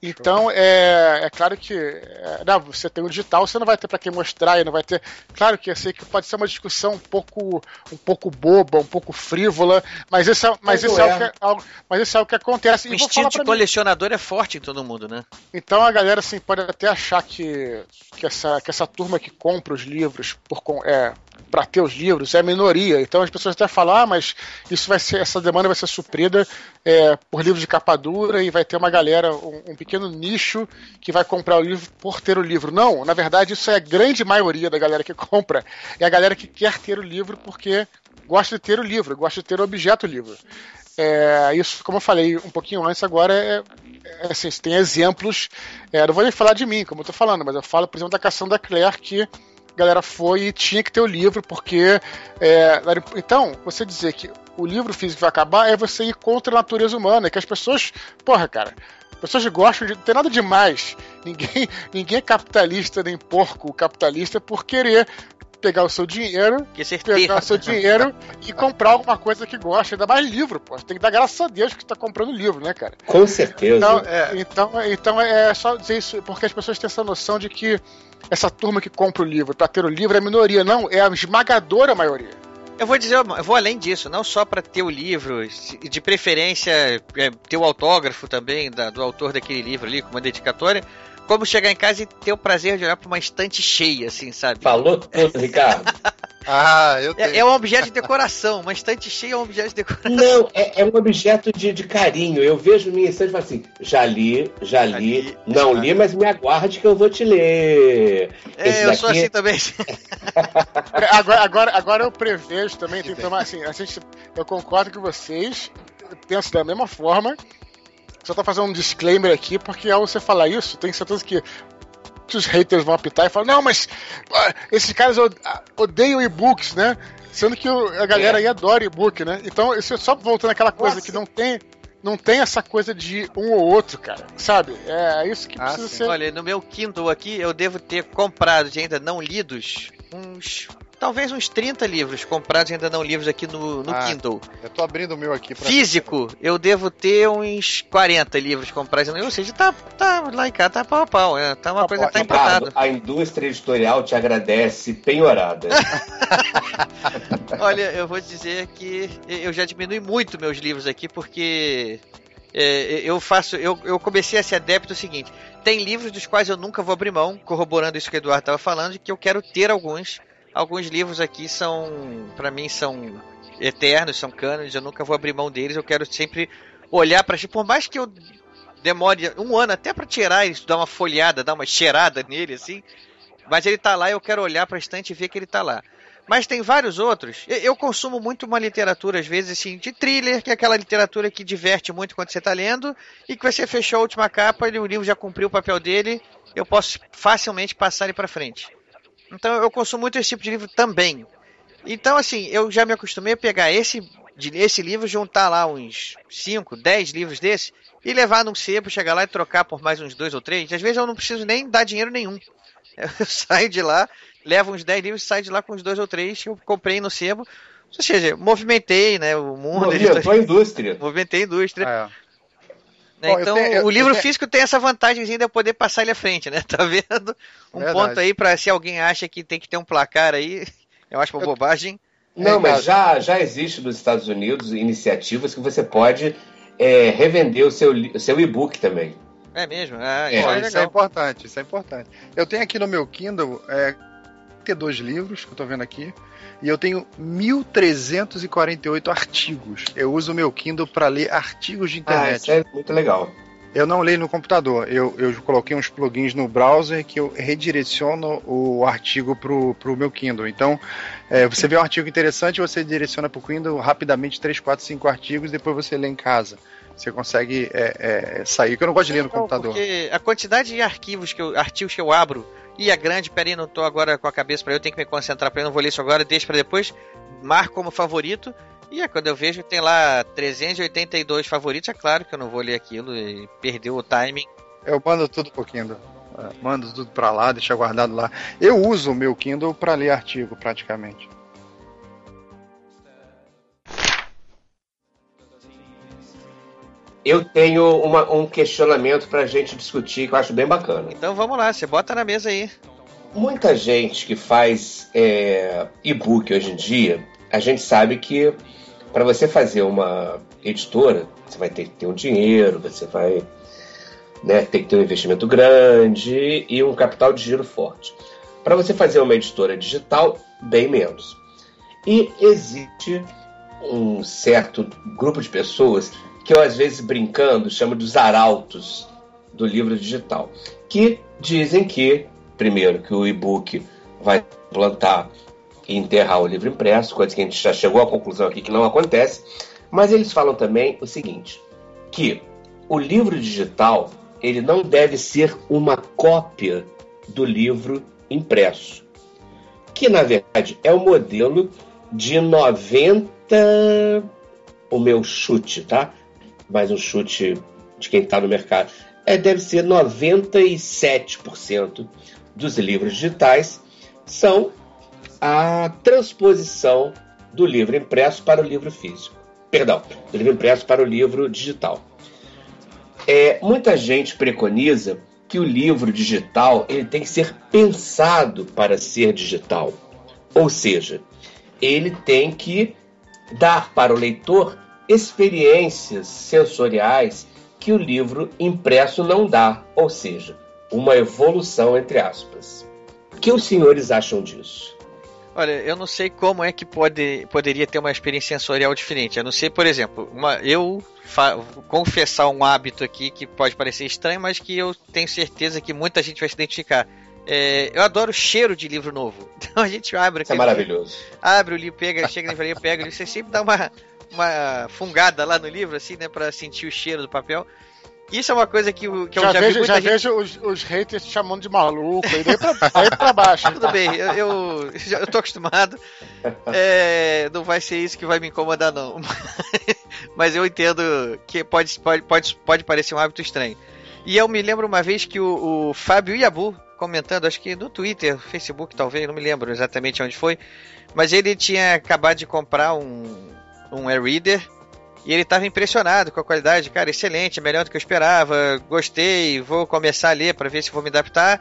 [SPEAKER 10] Então, é, é claro que é, não, você tem o digital, você não vai ter para quem mostrar, e não vai ter. Claro que eu sei que pode ser uma discussão um pouco, um pouco boba, um pouco frívola, mas isso é, mas isso é,
[SPEAKER 9] é.
[SPEAKER 10] algo que, algo- mas isso é algo que acontece.
[SPEAKER 8] O
[SPEAKER 10] E
[SPEAKER 8] instinto de
[SPEAKER 10] pra mim,
[SPEAKER 8] colecionador é forte em todo mundo, né?
[SPEAKER 10] então a galera assim, pode até achar que, que, essa, que essa turma que compra os livros por, com- é, para ter os livros é a minoria. Então as pessoas até falam, ah, mas isso vai ser, essa demanda vai ser suprida é, por livros de capa dura e vai ter uma galera, um, um pequeno nicho que vai comprar o livro por ter o livro. Não, na verdade isso é a grande maioria da galera que (laughs) compra. É a galera que quer ter o livro porque gosta de ter o livro, gosta de ter o objeto livro. É, isso, como eu falei um pouquinho antes, agora é, é assim, tem exemplos. é, não vou nem falar de mim, como eu tô falando, mas eu falo, por exemplo, da Cassandra Clare, que galera foi e tinha que ter o livro, porque. é, então, você dizer que o livro físico vai acabar é você ir contra a natureza humana, que as pessoas. Porra, cara. As pessoas gostam de. Não tem nada demais. (laughs) Ninguém, ninguém é capitalista nem porco capitalista por querer pegar o seu dinheiro,
[SPEAKER 8] Que ser
[SPEAKER 10] pegar o seu dinheiro e comprar alguma coisa que gosta, ainda mais livro, pô. Tem que dar graças a Deus que tá comprando livro, né, cara?
[SPEAKER 9] Com certeza.
[SPEAKER 10] Então, então, então é só dizer isso, porque as pessoas têm essa noção de que essa turma que compra o livro para ter o livro é a minoria. Não, é a esmagadora maioria.
[SPEAKER 8] Eu vou dizer, eu vou além disso, não só para ter o livro, de preferência é, ter o autógrafo também da- do autor daquele livro ali, com uma dedicatória, como chegar em casa e ter o prazer de olhar para uma estante cheia, assim, sabe?
[SPEAKER 9] Falou tudo, (laughs) Ricardo.
[SPEAKER 12] Ah, eu tenho.
[SPEAKER 8] É, é um objeto de decoração, uma estante cheia é um objeto de decoração.
[SPEAKER 9] Não, é, é um objeto de, de carinho. Eu vejo minha estante e falo assim: já li, já li,
[SPEAKER 8] li,
[SPEAKER 9] não
[SPEAKER 8] já
[SPEAKER 9] li, mas me aguarde que eu vou te ler. Esse
[SPEAKER 8] É, eu sou assim também. (laughs)
[SPEAKER 10] Agora, agora, agora eu prevejo também, tem que tomar assim, a gente, eu concordo com vocês, penso da mesma forma. Só tô fazendo um disclaimer aqui, porque ao você falar isso, tenho certeza que os haters vão apitar e falar, não, mas ah, esses caras ah, odeiam e-books, né? Sendo que a galera aí adora e-book, né? Então, isso é só voltando àquela coisa
[SPEAKER 9] Nossa.
[SPEAKER 10] que não tem. Não tem essa coisa de um ou outro, cara. Sabe? É isso que
[SPEAKER 12] Ah,
[SPEAKER 10] precisa
[SPEAKER 12] sim.
[SPEAKER 10] ser.
[SPEAKER 8] Olha, no meu Kindle aqui, eu devo ter comprado de ainda não lidos uns. Talvez uns 30 livros comprados e ainda não livros aqui no, no
[SPEAKER 12] Ah,
[SPEAKER 8] Kindle.
[SPEAKER 12] Eu tô abrindo o meu aqui pra.
[SPEAKER 8] Físico, eu devo ter uns 40 livros comprados. Ou seja, tá, tá lá em casa, tá pau a pau. É, tá uma
[SPEAKER 12] Tá
[SPEAKER 8] coisa que tá empatada.
[SPEAKER 9] Ricardo, a indústria editorial te agradece penhorada. (laughs)
[SPEAKER 8] Olha, eu vou dizer que eu já diminui muito meus livros aqui, porque é, eu faço. Eu, eu comecei a ser adepto do seguinte: tem livros dos quais eu nunca vou abrir mão, corroborando isso que o Eduardo estava falando, que eu quero ter alguns. Alguns livros aqui são, pra mim, são eternos, são cânones, eu nunca vou abrir mão deles, eu quero sempre olhar pra por mais que eu demore um ano até pra tirar isso, dar uma folhada, dar uma cheirada nele, assim, mas ele tá lá, eu quero olhar pra estante e ver que ele tá lá. Mas tem vários outros. Eu, consumo muito uma literatura, às vezes, assim, de thriller, que é aquela literatura que diverte muito quando você tá lendo, e que você fechou a última capa, ele, o livro já cumpriu o papel dele, eu posso facilmente passar ele pra frente. Então eu consumo muito esse tipo de livro também. Então, assim, eu já me acostumei a pegar esse, esse livro, juntar lá uns 5, 10 livros desse, e levar num sebo, chegar lá e trocar por mais uns dois ou três. Às vezes eu não preciso nem dar dinheiro nenhum. (laughs) Eu saio de lá, levo uns 10 livros e saio de lá com uns dois ou três que eu comprei no sebo. Ou seja, movimentei, né, o mundo.
[SPEAKER 9] Movimentou (laughs) a indústria.
[SPEAKER 8] Movimentei a indústria.
[SPEAKER 12] É.
[SPEAKER 8] né?
[SPEAKER 12] Bom,
[SPEAKER 8] então,
[SPEAKER 12] tenho- eu-
[SPEAKER 8] o livro
[SPEAKER 12] tenho-
[SPEAKER 8] físico tem essa vantagemzinha de eu poder passar ele à frente, né? (laughs) Tá vendo? Um
[SPEAKER 12] Verdade.
[SPEAKER 8] ponto aí pra se alguém acha que tem que ter um placar aí, (laughs) eu acho uma
[SPEAKER 12] Eu-
[SPEAKER 8] bobagem.
[SPEAKER 9] Não,
[SPEAKER 12] É,
[SPEAKER 9] mas já, já existe nos Estados Unidos iniciativas que você pode é, revender o seu, o seu e-book também.
[SPEAKER 8] É mesmo? Ah,
[SPEAKER 9] É,
[SPEAKER 8] isso é
[SPEAKER 12] isso é importante, isso é importante. Eu tenho aqui no meu Kindle é, 32 livros que eu tô vendo aqui. E eu tenho 1.348 artigos. Eu uso o meu Kindle para ler artigos de
[SPEAKER 9] Ah,
[SPEAKER 12] internet.
[SPEAKER 9] isso é muito legal.
[SPEAKER 12] Eu não leio no computador. Eu, eu coloquei uns plugins no browser que eu redireciono o artigo pro, pro meu Kindle. Então, é, você vê um artigo interessante, você direciona pro Kindle rapidamente 3, 4, 5 artigos, depois você lê em casa. Você consegue é, é, sair, que eu não gosto de ler no
[SPEAKER 8] Não,
[SPEAKER 12] computador.
[SPEAKER 8] Porque a quantidade de arquivos que eu, artigos que eu abro e é grande, peraí, não tô agora com a cabeça pra eu, tenho que me concentrar pra eu, não vou ler isso agora, deixo pra depois, marco como favorito. E é quando eu vejo tem lá 382 favoritos, é claro que eu não vou ler aquilo e perdeu o timing.
[SPEAKER 12] Eu mando tudo pro Kindle. É, Mando tudo pra lá, deixa guardado lá. Eu uso o meu Kindle pra ler artigo, praticamente.
[SPEAKER 9] Eu tenho uma- um questionamento pra gente discutir que eu acho bem bacana.
[SPEAKER 8] Então vamos lá, você bota na mesa aí.
[SPEAKER 9] Muita gente que faz é, e-book hoje em dia, a gente sabe que para você fazer uma editora, você vai ter que ter um dinheiro, você vai né, ter que ter um investimento grande e um capital de giro forte. Para você fazer uma editora digital, bem menos. E existe um certo grupo de pessoas que eu, às vezes, brincando, chamo de os arautos do livro digital, que dizem que, primeiro, que o e-book vai plantar e enterrar o livro impresso, coisa que a gente já chegou à conclusão aqui que não acontece, mas eles falam também o seguinte, que o livro digital ele não deve ser uma cópia do livro impresso, que na verdade é o modelo de 90 o meu chute, tá? Mais um chute de quem está no mercado. É, deve ser 97% dos livros digitais são a transposição do livro impresso para o livro físico. Perdão, do livro impresso para o livro digital. É, muita gente preconiza que o livro digital ele tem que ser pensado para ser digital. Ou seja, ele tem que dar para o leitor experiências sensoriais que o livro impresso não dá, ou seja, uma evolução entre aspas. O que os senhores acham disso?
[SPEAKER 8] Olha, eu não sei como é que pode, poderia ter uma experiência sensorial diferente. A não ser, por exemplo, uma, eu confessar um hábito aqui que pode parecer estranho, mas que eu tenho certeza que muita gente vai se identificar. É, eu adoro o cheiro de livro novo. (laughs) Então a gente abre
[SPEAKER 9] Isso é maravilhoso.
[SPEAKER 8] abre o livro, pega, chega na livraria, pega o livro, você sempre dá uma, uma fungada lá no livro, assim, né, pra sentir o cheiro do papel. Isso é uma coisa que, que eu
[SPEAKER 10] já,
[SPEAKER 8] já, vi
[SPEAKER 10] vejo,
[SPEAKER 8] muita
[SPEAKER 10] já
[SPEAKER 8] gente...
[SPEAKER 10] vejo os, os haters te chamando de maluco, daí pra, (laughs) daí pra baixo.
[SPEAKER 8] Tudo bem, eu, eu, eu tô acostumado. É, não vai ser isso que vai me incomodar, não. (laughs) Mas eu entendo que pode, pode, pode, pode parecer um hábito estranho. E eu me lembro uma vez que o, o Fábio Iabu, comentando, acho que no Twitter, Facebook talvez, não me lembro exatamente onde foi, mas ele tinha acabado de comprar um, um e-reader e ele estava impressionado com a qualidade, cara, excelente, melhor do que eu esperava, gostei, vou começar a ler para ver se vou me adaptar.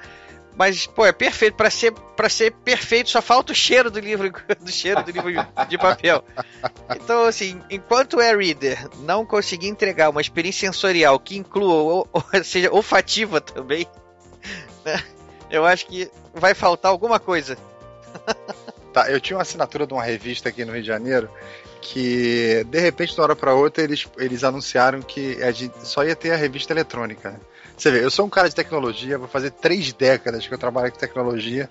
[SPEAKER 8] Mas, pô, é perfeito. Pra ser, ser perfeito, só falta o cheiro do livro, (laughs) do cheiro do livro de papel. Então, assim, enquanto o e-reader não conseguir entregar uma experiência sensorial que inclua, ou, ou (laughs) seja, olfativa também, né, eu acho que vai faltar alguma coisa.
[SPEAKER 12] Tá, eu tinha uma assinatura de uma revista aqui no Rio de Janeiro que, de repente, de uma hora para outra, eles, eles anunciaram que a gente só ia ter a revista eletrônica. Você vê, eu sou um cara de tecnologia, vou fazer três décadas que eu trabalho com tecnologia,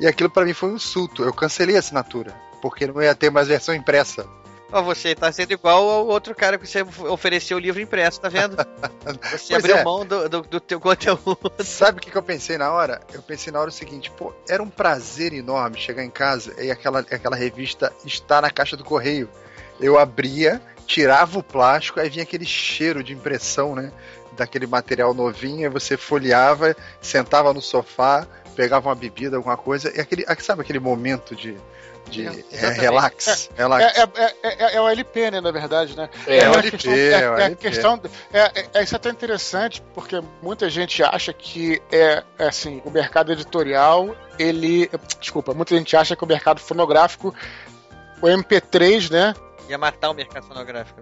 [SPEAKER 12] e aquilo para mim foi um insulto. Eu cancelei a assinatura, porque não ia ter mais versão impressa.
[SPEAKER 8] Ó, você tá sendo igual ao outro cara que você ofereceu o livro impresso, tá vendo? (laughs) Você
[SPEAKER 12] Pois
[SPEAKER 8] abriu
[SPEAKER 12] é.
[SPEAKER 8] mão do, do, do teu conteúdo.
[SPEAKER 12] Sabe o que, que eu pensei na hora? Eu pensei na hora o seguinte, pô, era um prazer enorme chegar em casa e aquela, aquela revista estar na caixa do correio. Eu abria, tirava o plástico, aí vinha aquele cheiro de impressão, né? Daquele material novinho, aí você folheava, sentava no sofá, pegava uma bebida, alguma coisa, e aquele, sabe aquele momento de, de é, relax,
[SPEAKER 10] É,
[SPEAKER 12] relax.
[SPEAKER 10] É, é, é, é o LP, né, na verdade, né?
[SPEAKER 12] É,
[SPEAKER 10] a
[SPEAKER 12] o LP,
[SPEAKER 10] questão,
[SPEAKER 12] é
[SPEAKER 10] é,
[SPEAKER 12] o
[SPEAKER 10] é a
[SPEAKER 12] LP.
[SPEAKER 10] questão é, isso é até interessante, porque muita gente acha que é, é assim, o mercado editorial, ele. Desculpa, muita gente acha que o mercado fonográfico, o MP3, né?
[SPEAKER 8] Ia matar o mercado fonográfico.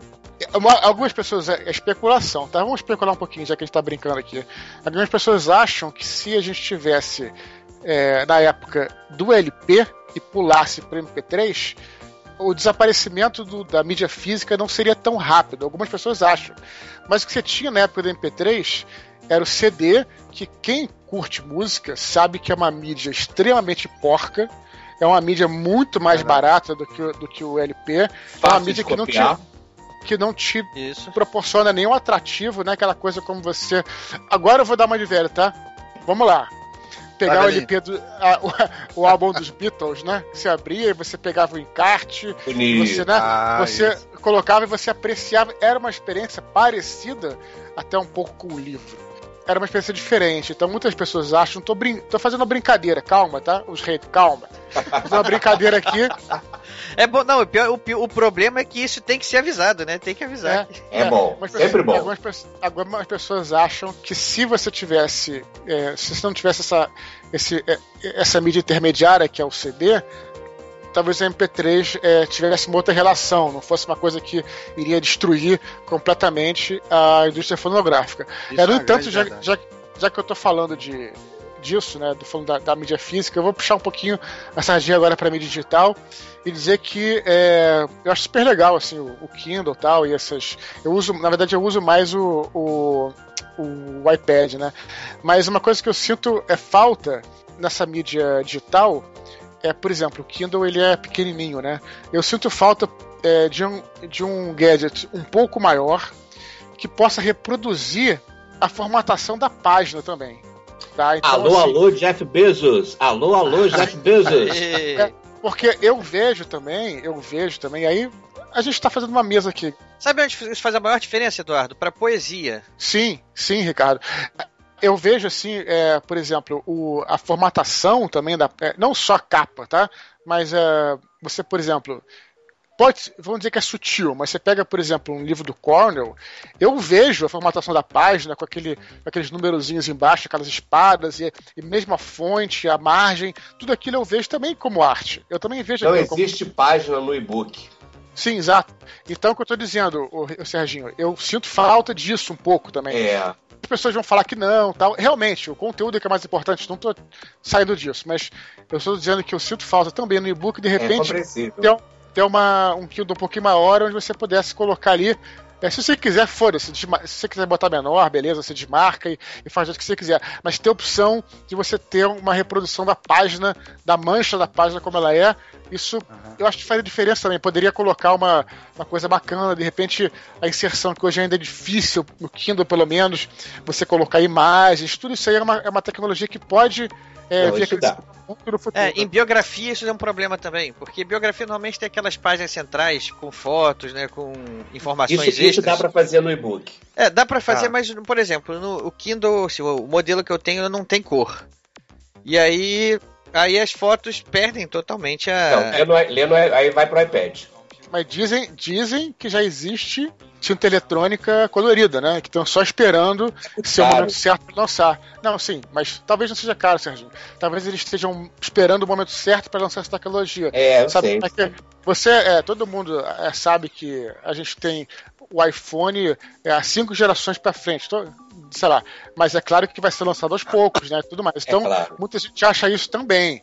[SPEAKER 10] Uma- algumas pessoas, é, é especulação, tá? Vamos especular um pouquinho, já que a gente tá brincando aqui. Algumas pessoas acham que se a gente tivesse é, na época do LP e pulasse para MP3, o desaparecimento do- da mídia física não seria tão rápido. Algumas pessoas acham. Mas o que você tinha na época do MP3 era o CD, que quem curte música sabe que é uma mídia extremamente porca. É uma mídia muito mais barata do que, o- do que o LP. é uma
[SPEAKER 9] Fácil
[SPEAKER 10] mídia que não que não te
[SPEAKER 8] Isso.
[SPEAKER 10] proporciona nenhum atrativo, né? Aquela coisa como você. Agora eu vou dar uma de velho, tá? Vamos lá. Pegar o. LP do. a- o, (laughs) o álbum dos Beatles, né? Você abria e você pegava o encarte,
[SPEAKER 9] Bonito.
[SPEAKER 10] você, né?
[SPEAKER 12] Ah,
[SPEAKER 10] você
[SPEAKER 12] isso.
[SPEAKER 10] colocava e você apreciava. Era uma experiência parecida até um pouco com o livro. Era uma experiência diferente. Então muitas pessoas acham, tô, brin tô fazendo uma brincadeira, calma, tá? Os reis, calma. Tô fazendo uma brincadeira aqui.
[SPEAKER 8] É bom, não, o, pior, o, o problema é que isso tem que ser avisado, né? Tem que avisar.
[SPEAKER 9] É (laughs) bom,
[SPEAKER 10] Algumas
[SPEAKER 9] sempre
[SPEAKER 10] pessoas-
[SPEAKER 9] bom.
[SPEAKER 10] Algumas, algumas pessoas acham que se você tivesse, é, se você não tivesse essa, esse, é, essa mídia intermediária que é o CD, talvez o MP3 é, tivesse uma outra relação, não fosse uma coisa que iria destruir completamente a indústria fonográfica.
[SPEAKER 12] Isso
[SPEAKER 10] É, no
[SPEAKER 12] é
[SPEAKER 10] entanto, já, já, já que eu tô falando de, disso, né, do falando da, da mídia física, eu vou puxar um pouquinho a sardinha agora para mídia digital e dizer que é, eu acho super legal assim o, o Kindle e tal e essas eu uso na verdade eu uso mais o, o, o iPad né mas uma coisa que eu sinto é falta nessa mídia digital é por exemplo o Kindle ele é pequenininho né eu sinto falta é, de um de um gadget um pouco maior que possa reproduzir a formatação da página também tá então,
[SPEAKER 9] Alô,
[SPEAKER 10] assim,
[SPEAKER 9] alô, Jeff Bezos. Alô, alô, (laughs) Jeff Bezos.
[SPEAKER 10] é, porque eu vejo também, eu vejo também, aí a gente tá fazendo uma mesa aqui.
[SPEAKER 8] Sabe onde isso faz a maior diferença, Eduardo? Pra poesia.
[SPEAKER 10] Sim, sim, Ricardo. Eu vejo assim, é, por exemplo, o, a formatação também da. é, não só a capa, tá? Mas é, você, por exemplo. Pode, vamos dizer que é sutil, mas você pega, por exemplo, um livro do Cornell, eu vejo a formatação da página com, aquele, com aqueles numerozinhos embaixo, aquelas espadas, e, e mesmo a fonte, a margem, tudo aquilo eu vejo também como arte. Eu também vejo
[SPEAKER 9] Não
[SPEAKER 10] aquilo como
[SPEAKER 9] existe página no e-book.
[SPEAKER 10] Sim, exato. Então, o que eu tô dizendo, o, o Serginho, eu sinto falta disso um pouco também.
[SPEAKER 9] É.
[SPEAKER 10] As pessoas vão falar que não, tal. Realmente, o conteúdo é que é mais importante, não tô saindo disso, mas eu estou dizendo que eu sinto falta também no e-book, de
[SPEAKER 9] É
[SPEAKER 10] repente,
[SPEAKER 9] compreensível.
[SPEAKER 10] ter, um- ter uma, um Kindle um pouquinho maior onde você pudesse colocar ali. é, se você quiser, foda-se. Se você quiser botar menor, beleza, você desmarca e, e faz o que você quiser. Mas ter a opção de você ter uma reprodução da página, da mancha da página como ela é, isso eu acho que faria diferença também. Poderia colocar uma, uma coisa bacana, de repente a inserção que hoje ainda é difícil, no Kindle pelo menos, você colocar imagens, tudo isso aí é uma, é uma tecnologia que pode é, vir
[SPEAKER 9] isso
[SPEAKER 10] no futuro.
[SPEAKER 8] É, em biografia isso é um problema também, porque biografia normalmente tem aquelas páginas centrais com fotos, né, com informações
[SPEAKER 9] Isso, isso
[SPEAKER 8] extras.
[SPEAKER 9] dá pra fazer no e-book.
[SPEAKER 8] É, dá pra fazer,
[SPEAKER 9] Ah.
[SPEAKER 8] mas, por exemplo, no o Kindle, assim, o modelo que eu tenho não tem cor. E aí, aí as fotos perdem totalmente a.
[SPEAKER 9] Não, é no, lê no- aí vai pro iPad.
[SPEAKER 10] Mas dizem, dizem que já existe tinta eletrônica colorida, né? Que estão só esperando ser o momento certo para lançar. Não, sim, mas talvez não seja caro, Serginho. Talvez eles estejam esperando o momento certo para lançar essa tecnologia.
[SPEAKER 9] É, eu
[SPEAKER 10] sabe?
[SPEAKER 9] sei.
[SPEAKER 10] Mas que Você, é, todo mundo é, sabe que a gente tem o iPhone é, há cinco gerações para frente, sei lá. Mas é claro que vai ser lançado aos poucos, né? Tudo mais. Então,
[SPEAKER 9] claro.
[SPEAKER 10] muita gente acha isso também.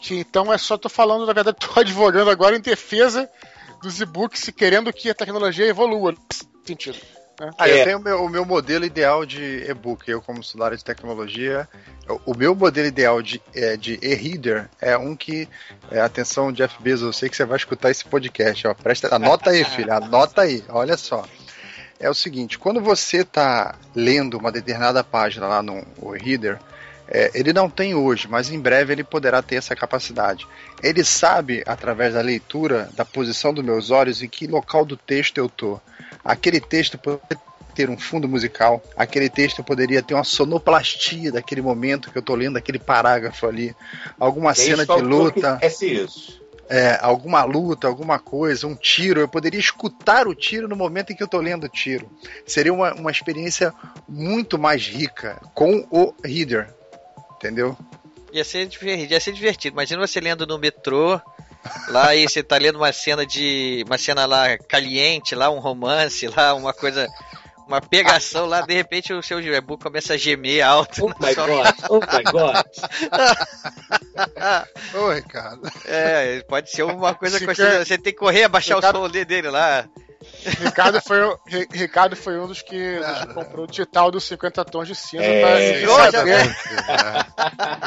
[SPEAKER 10] Que então é só tô falando, na verdade, (laughs) tô advogando agora em defesa dos e-books e querendo que a tecnologia evolua nesse sentido. né?
[SPEAKER 12] Ah,
[SPEAKER 9] É.
[SPEAKER 12] eu tenho o meu, o meu modelo ideal de e-book, eu como estudante de tecnologia. O, meu modelo ideal de, é, de e-reader é um que. É, atenção, Jeff Bezos, eu sei que você vai escutar esse podcast. Ó, presta, anota aí, filho, anota aí, olha só. É o seguinte, quando você está lendo uma determinada página lá no e-reader, é, ele não tem hoje, mas em breve ele poderá ter essa capacidade. Ele sabe, através da leitura, da posição dos meus olhos, em que local do texto eu tô. Aquele texto poderia ter um fundo musical, aquele texto poderia ter uma sonoplastia daquele momento que eu tô lendo aquele parágrafo ali, alguma cena de luta,
[SPEAKER 9] isso.
[SPEAKER 12] É, alguma luta, alguma coisa, um tiro, eu poderia escutar o tiro no momento em que eu tô lendo o tiro. Seria uma, uma experiência muito mais rica com o reader, entendeu?
[SPEAKER 8] Ia ser, ia ser divertido. Imagina você lendo no metrô, lá e você tá lendo uma cena de. uma cena lá caliente, lá, um romance, lá, uma coisa. Uma pegação lá, de repente o seu e-book começa a gemer alto.
[SPEAKER 9] Oh (laughs) my god, oh my god. (laughs)
[SPEAKER 12] Ô, Ricardo.
[SPEAKER 8] É, pode ser uma coisa
[SPEAKER 10] Se
[SPEAKER 8] que
[SPEAKER 10] quer-
[SPEAKER 8] você, tem que correr, abaixar
[SPEAKER 10] Ricardo-
[SPEAKER 8] o som de- dele lá.
[SPEAKER 10] Ricardo, foi, Ricardo foi um dos que, dos que comprou o digital dos 50 tons de cinza
[SPEAKER 9] É,
[SPEAKER 10] pra ninguém saber,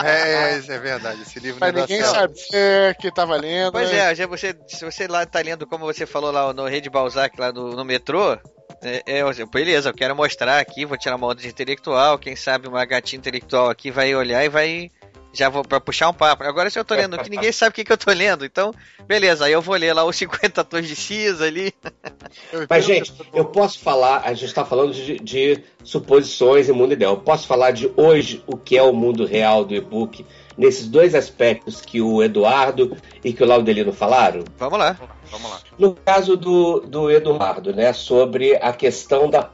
[SPEAKER 10] (laughs)
[SPEAKER 12] É, isso é verdade. Esse livro
[SPEAKER 10] pra
[SPEAKER 12] dá
[SPEAKER 10] ninguém saber que tava lendo.
[SPEAKER 8] Pois
[SPEAKER 10] né?
[SPEAKER 8] é, você, se você lá tá lendo, como você falou lá no Rede Balzac, lá no, no metrô, é, é, beleza, eu quero mostrar aqui, vou tirar uma onda de intelectual, quem sabe uma gatinha intelectual aqui vai olhar e vai Já vou pra puxar um papo. Agora se eu tô lendo que ninguém sabe o que, que eu tô lendo, então, beleza, aí eu vou ler lá os (laughs) 50 tons de cinza ali.
[SPEAKER 9] Mas, gente, eu posso falar, a gente está falando de, de, suposições e mundo ideal. Eu posso falar de hoje o que é o mundo real do e-book, nesses dois aspectos que o Eduardo e que o Laudelino falaram?
[SPEAKER 8] Vamos lá, vamos lá.
[SPEAKER 9] No caso do, do Eduardo, né, sobre a questão da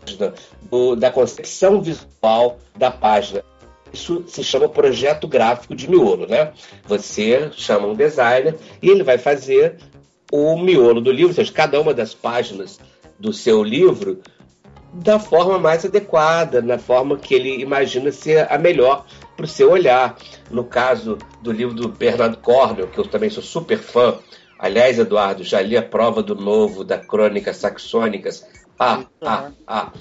[SPEAKER 9] página, do, da concepção visual da página. Isso se chama projeto gráfico de miolo, né? Você chama um designer e ele vai fazer o miolo do livro, ou seja, cada uma das páginas do seu livro da forma mais adequada, na forma que ele imagina ser a melhor para o seu olhar. No caso do livro do Bernard Cornell, que eu também sou super fã, aliás, Eduardo, já li a prova do novo da Crônicas Saxônicas. Ah, ah, ah.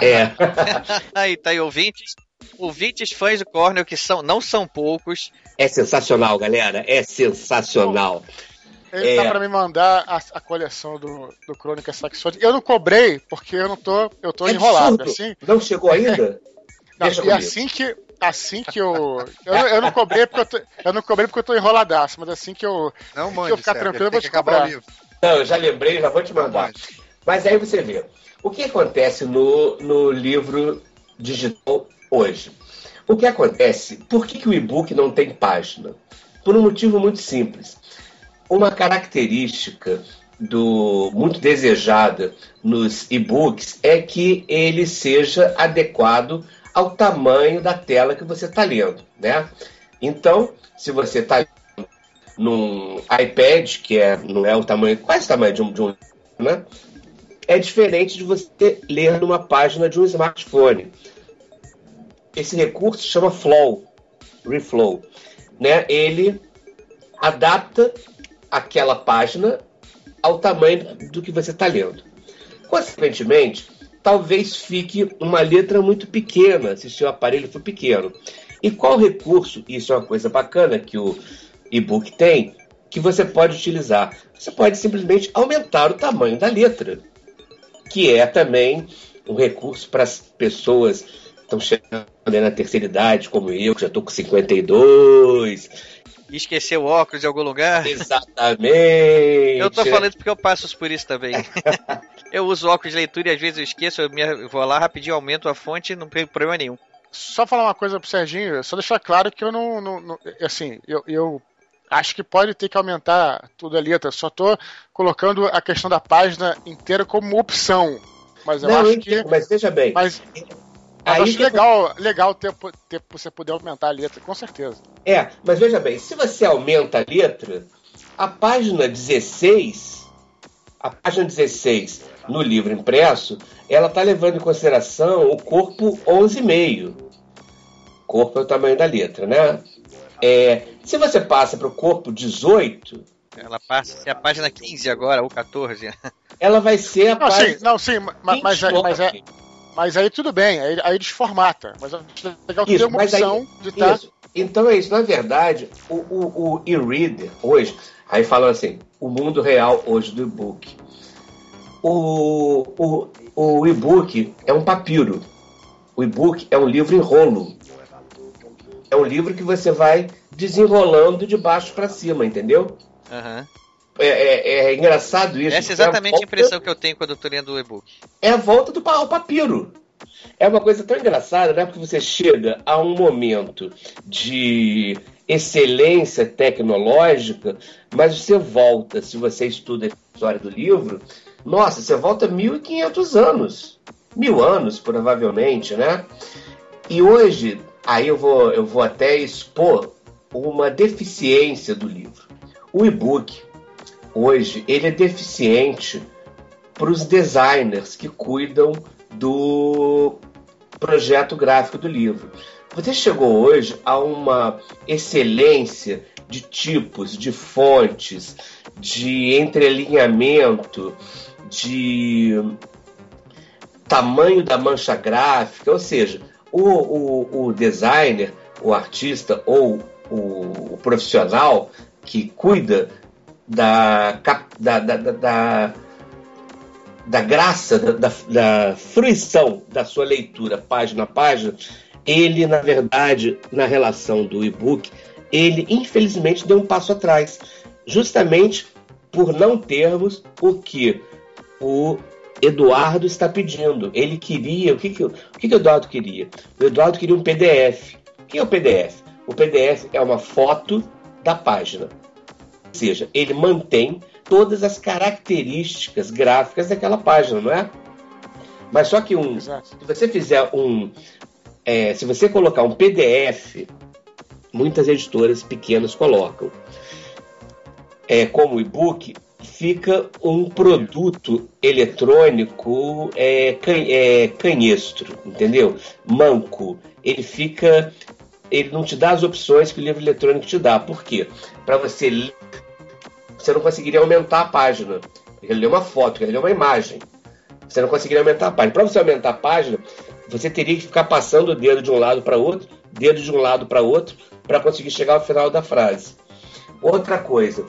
[SPEAKER 9] É. (laughs)
[SPEAKER 8] aí, tá aí, ouvintes ouvintes fãs do Cornell, que são, não são poucos.
[SPEAKER 9] É sensacional, galera. É sensacional.
[SPEAKER 10] Ele é... tá pra me mandar a, a coleção do, do Crônica Saxônica. Eu não cobrei, porque eu não tô. Eu tô é enrolado. Assim.
[SPEAKER 9] Não chegou ainda? (laughs)
[SPEAKER 10] não, e assim que. Assim que eu. Eu, eu não cobrei porque eu, tô, eu não cobrei porque eu tô enroladaço, mas assim que eu.
[SPEAKER 12] Não, mande,
[SPEAKER 10] que eu ficar
[SPEAKER 12] certo,
[SPEAKER 10] tranquilo, eu vou te cobrar.
[SPEAKER 9] Não, eu já lembrei, já vou te mandar. Mas aí você vê. O que acontece no, no livro digital hoje. O que acontece? Por que, que o e-book não tem página? Por um motivo muito simples. Uma característica do muito desejada nos e-books é que ele seja adequado ao tamanho da tela que você está lendo, né? Então, se você está num iPad, que é, não é o tamanho, quase o tamanho de um, de um né? É diferente de você ler numa página de um smartphone esse recurso chama flow, reflow, né? Ele adapta aquela página ao tamanho do que você está lendo. Consequentemente, talvez fique uma letra muito pequena se seu aparelho for pequeno. E qual recurso, isso é uma coisa bacana que o e-book tem, que você pode utilizar? Você pode simplesmente aumentar o tamanho da letra, que é também um recurso para as pessoas estão chegando na terceira idade, como eu, que já estou com 52.
[SPEAKER 8] E esqueceu o óculos em algum lugar?
[SPEAKER 9] Exatamente.
[SPEAKER 8] Eu tô falando porque eu passo por isso também. (laughs) eu uso óculos de leitura e às vezes eu esqueço, eu, me, vou lá rapidinho, aumento a fonte e não tem problema nenhum.
[SPEAKER 10] Só falar uma coisa pro Serginho, só deixar claro que eu não. não, não assim, eu, eu acho que pode ter que aumentar tudo a letra. Só tô colocando a questão da página inteira como opção. Mas eu
[SPEAKER 9] não,
[SPEAKER 10] acho
[SPEAKER 9] eu que. Mas veja bem.
[SPEAKER 10] Mas Aí acho legal, legal ter, ter, você poder aumentar a letra, com certeza.
[SPEAKER 9] É, mas veja bem, se você aumenta a letra, a página 16, a página 16 no livro impresso, ela está levando em consideração o corpo 11,5. Corpo é o tamanho da letra, né? É, se você passa para o corpo 18,
[SPEAKER 8] ela passa a ser a página 15 agora, ou 14.
[SPEAKER 9] Ela vai ser a
[SPEAKER 10] não,
[SPEAKER 9] página.
[SPEAKER 10] Sim, não, sim, mas, mas, é, mas, é, mas aí tudo bem, aí, aí desformata. Mas é legal ter uma opção aí, de estar. Tá...
[SPEAKER 9] Então é isso. Na verdade, o, o, o e-reader hoje, aí falam assim, o mundo real hoje do e-book. O, o, o e-book é um papiro. O e-book é um livro em rolo. É um livro que você vai desenrolando de baixo para cima, entendeu?
[SPEAKER 8] Uhum.
[SPEAKER 9] É, é, é, engraçado isso.
[SPEAKER 8] Essa é exatamente é a, volta, a, impressão que eu tenho quando eu tô lendo o e-book.
[SPEAKER 9] É a volta do ao papiro. É uma coisa tão engraçada, né? Porque você chega a um momento de excelência tecnológica, mas você volta, se você estuda a história do livro, nossa, você volta 1500 anos. Mil anos, provavelmente, né? E hoje, aí eu vou, eu vou até expor uma deficiência do livro. O e-book, hoje ele é deficiente para os designers que cuidam do projeto gráfico do livro. Você chegou hoje a uma excelência de tipos, de fontes, de entrelinhamento, de tamanho da mancha gráfica, ou seja, o, o, o designer, o artista ou o, o profissional que cuida da, da, da, da, da graça, da, da, fruição da sua leitura página a página, ele, na verdade, na relação do e-book, ele infelizmente deu um passo atrás, justamente por não termos o que o Eduardo está pedindo. Ele queria. O que, que, o que, que o Eduardo queria? O Eduardo queria um PDF. O que é o PDF? O PDF é uma foto da página. Ou seja, ele mantém todas as características gráficas daquela página, não é? Mas só que um, se você fizer um, é, se você colocar um PDF, muitas editoras pequenas colocam, é, como e-book, fica um produto eletrônico é, can, é, canhestro, entendeu? Manco. Ele fica. Ele não te dá as opções que o livro eletrônico te dá. Por quê? Para você ler, você não conseguiria aumentar a página. Ele lê uma foto, ele lê uma imagem. Você não conseguiria aumentar a página. Para você aumentar a página, você teria que ficar passando o dedo de um lado para outro, dedo de um lado para outro, para conseguir chegar ao final da frase. Outra coisa,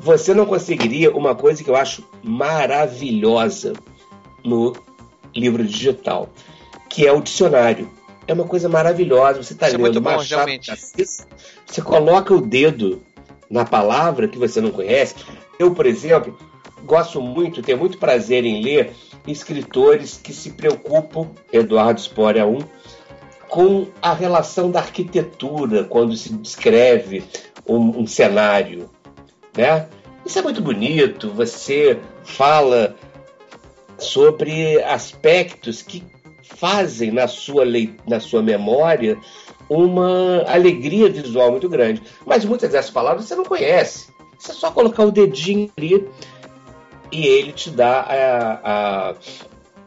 [SPEAKER 9] você não conseguiria uma coisa que eu acho maravilhosa no livro digital, que é o dicionário. É uma coisa maravilhosa. Você está
[SPEAKER 8] é
[SPEAKER 9] lendo
[SPEAKER 8] muito bom,
[SPEAKER 9] Machado
[SPEAKER 8] realmente.
[SPEAKER 9] Assis, você coloca o dedo na palavra que você não conhece. Eu, por exemplo, gosto muito, tenho muito prazer em ler escritores que se preocupam, Eduardo Spor é um, com a relação da arquitetura quando se descreve um, um cenário, né? Isso é muito bonito. Você fala sobre aspectos que fazem na sua, lei, na sua memória uma alegria visual muito grande. Mas muitas dessas palavras você não conhece. Você só colocar o dedinho ali e ele te dá a, a,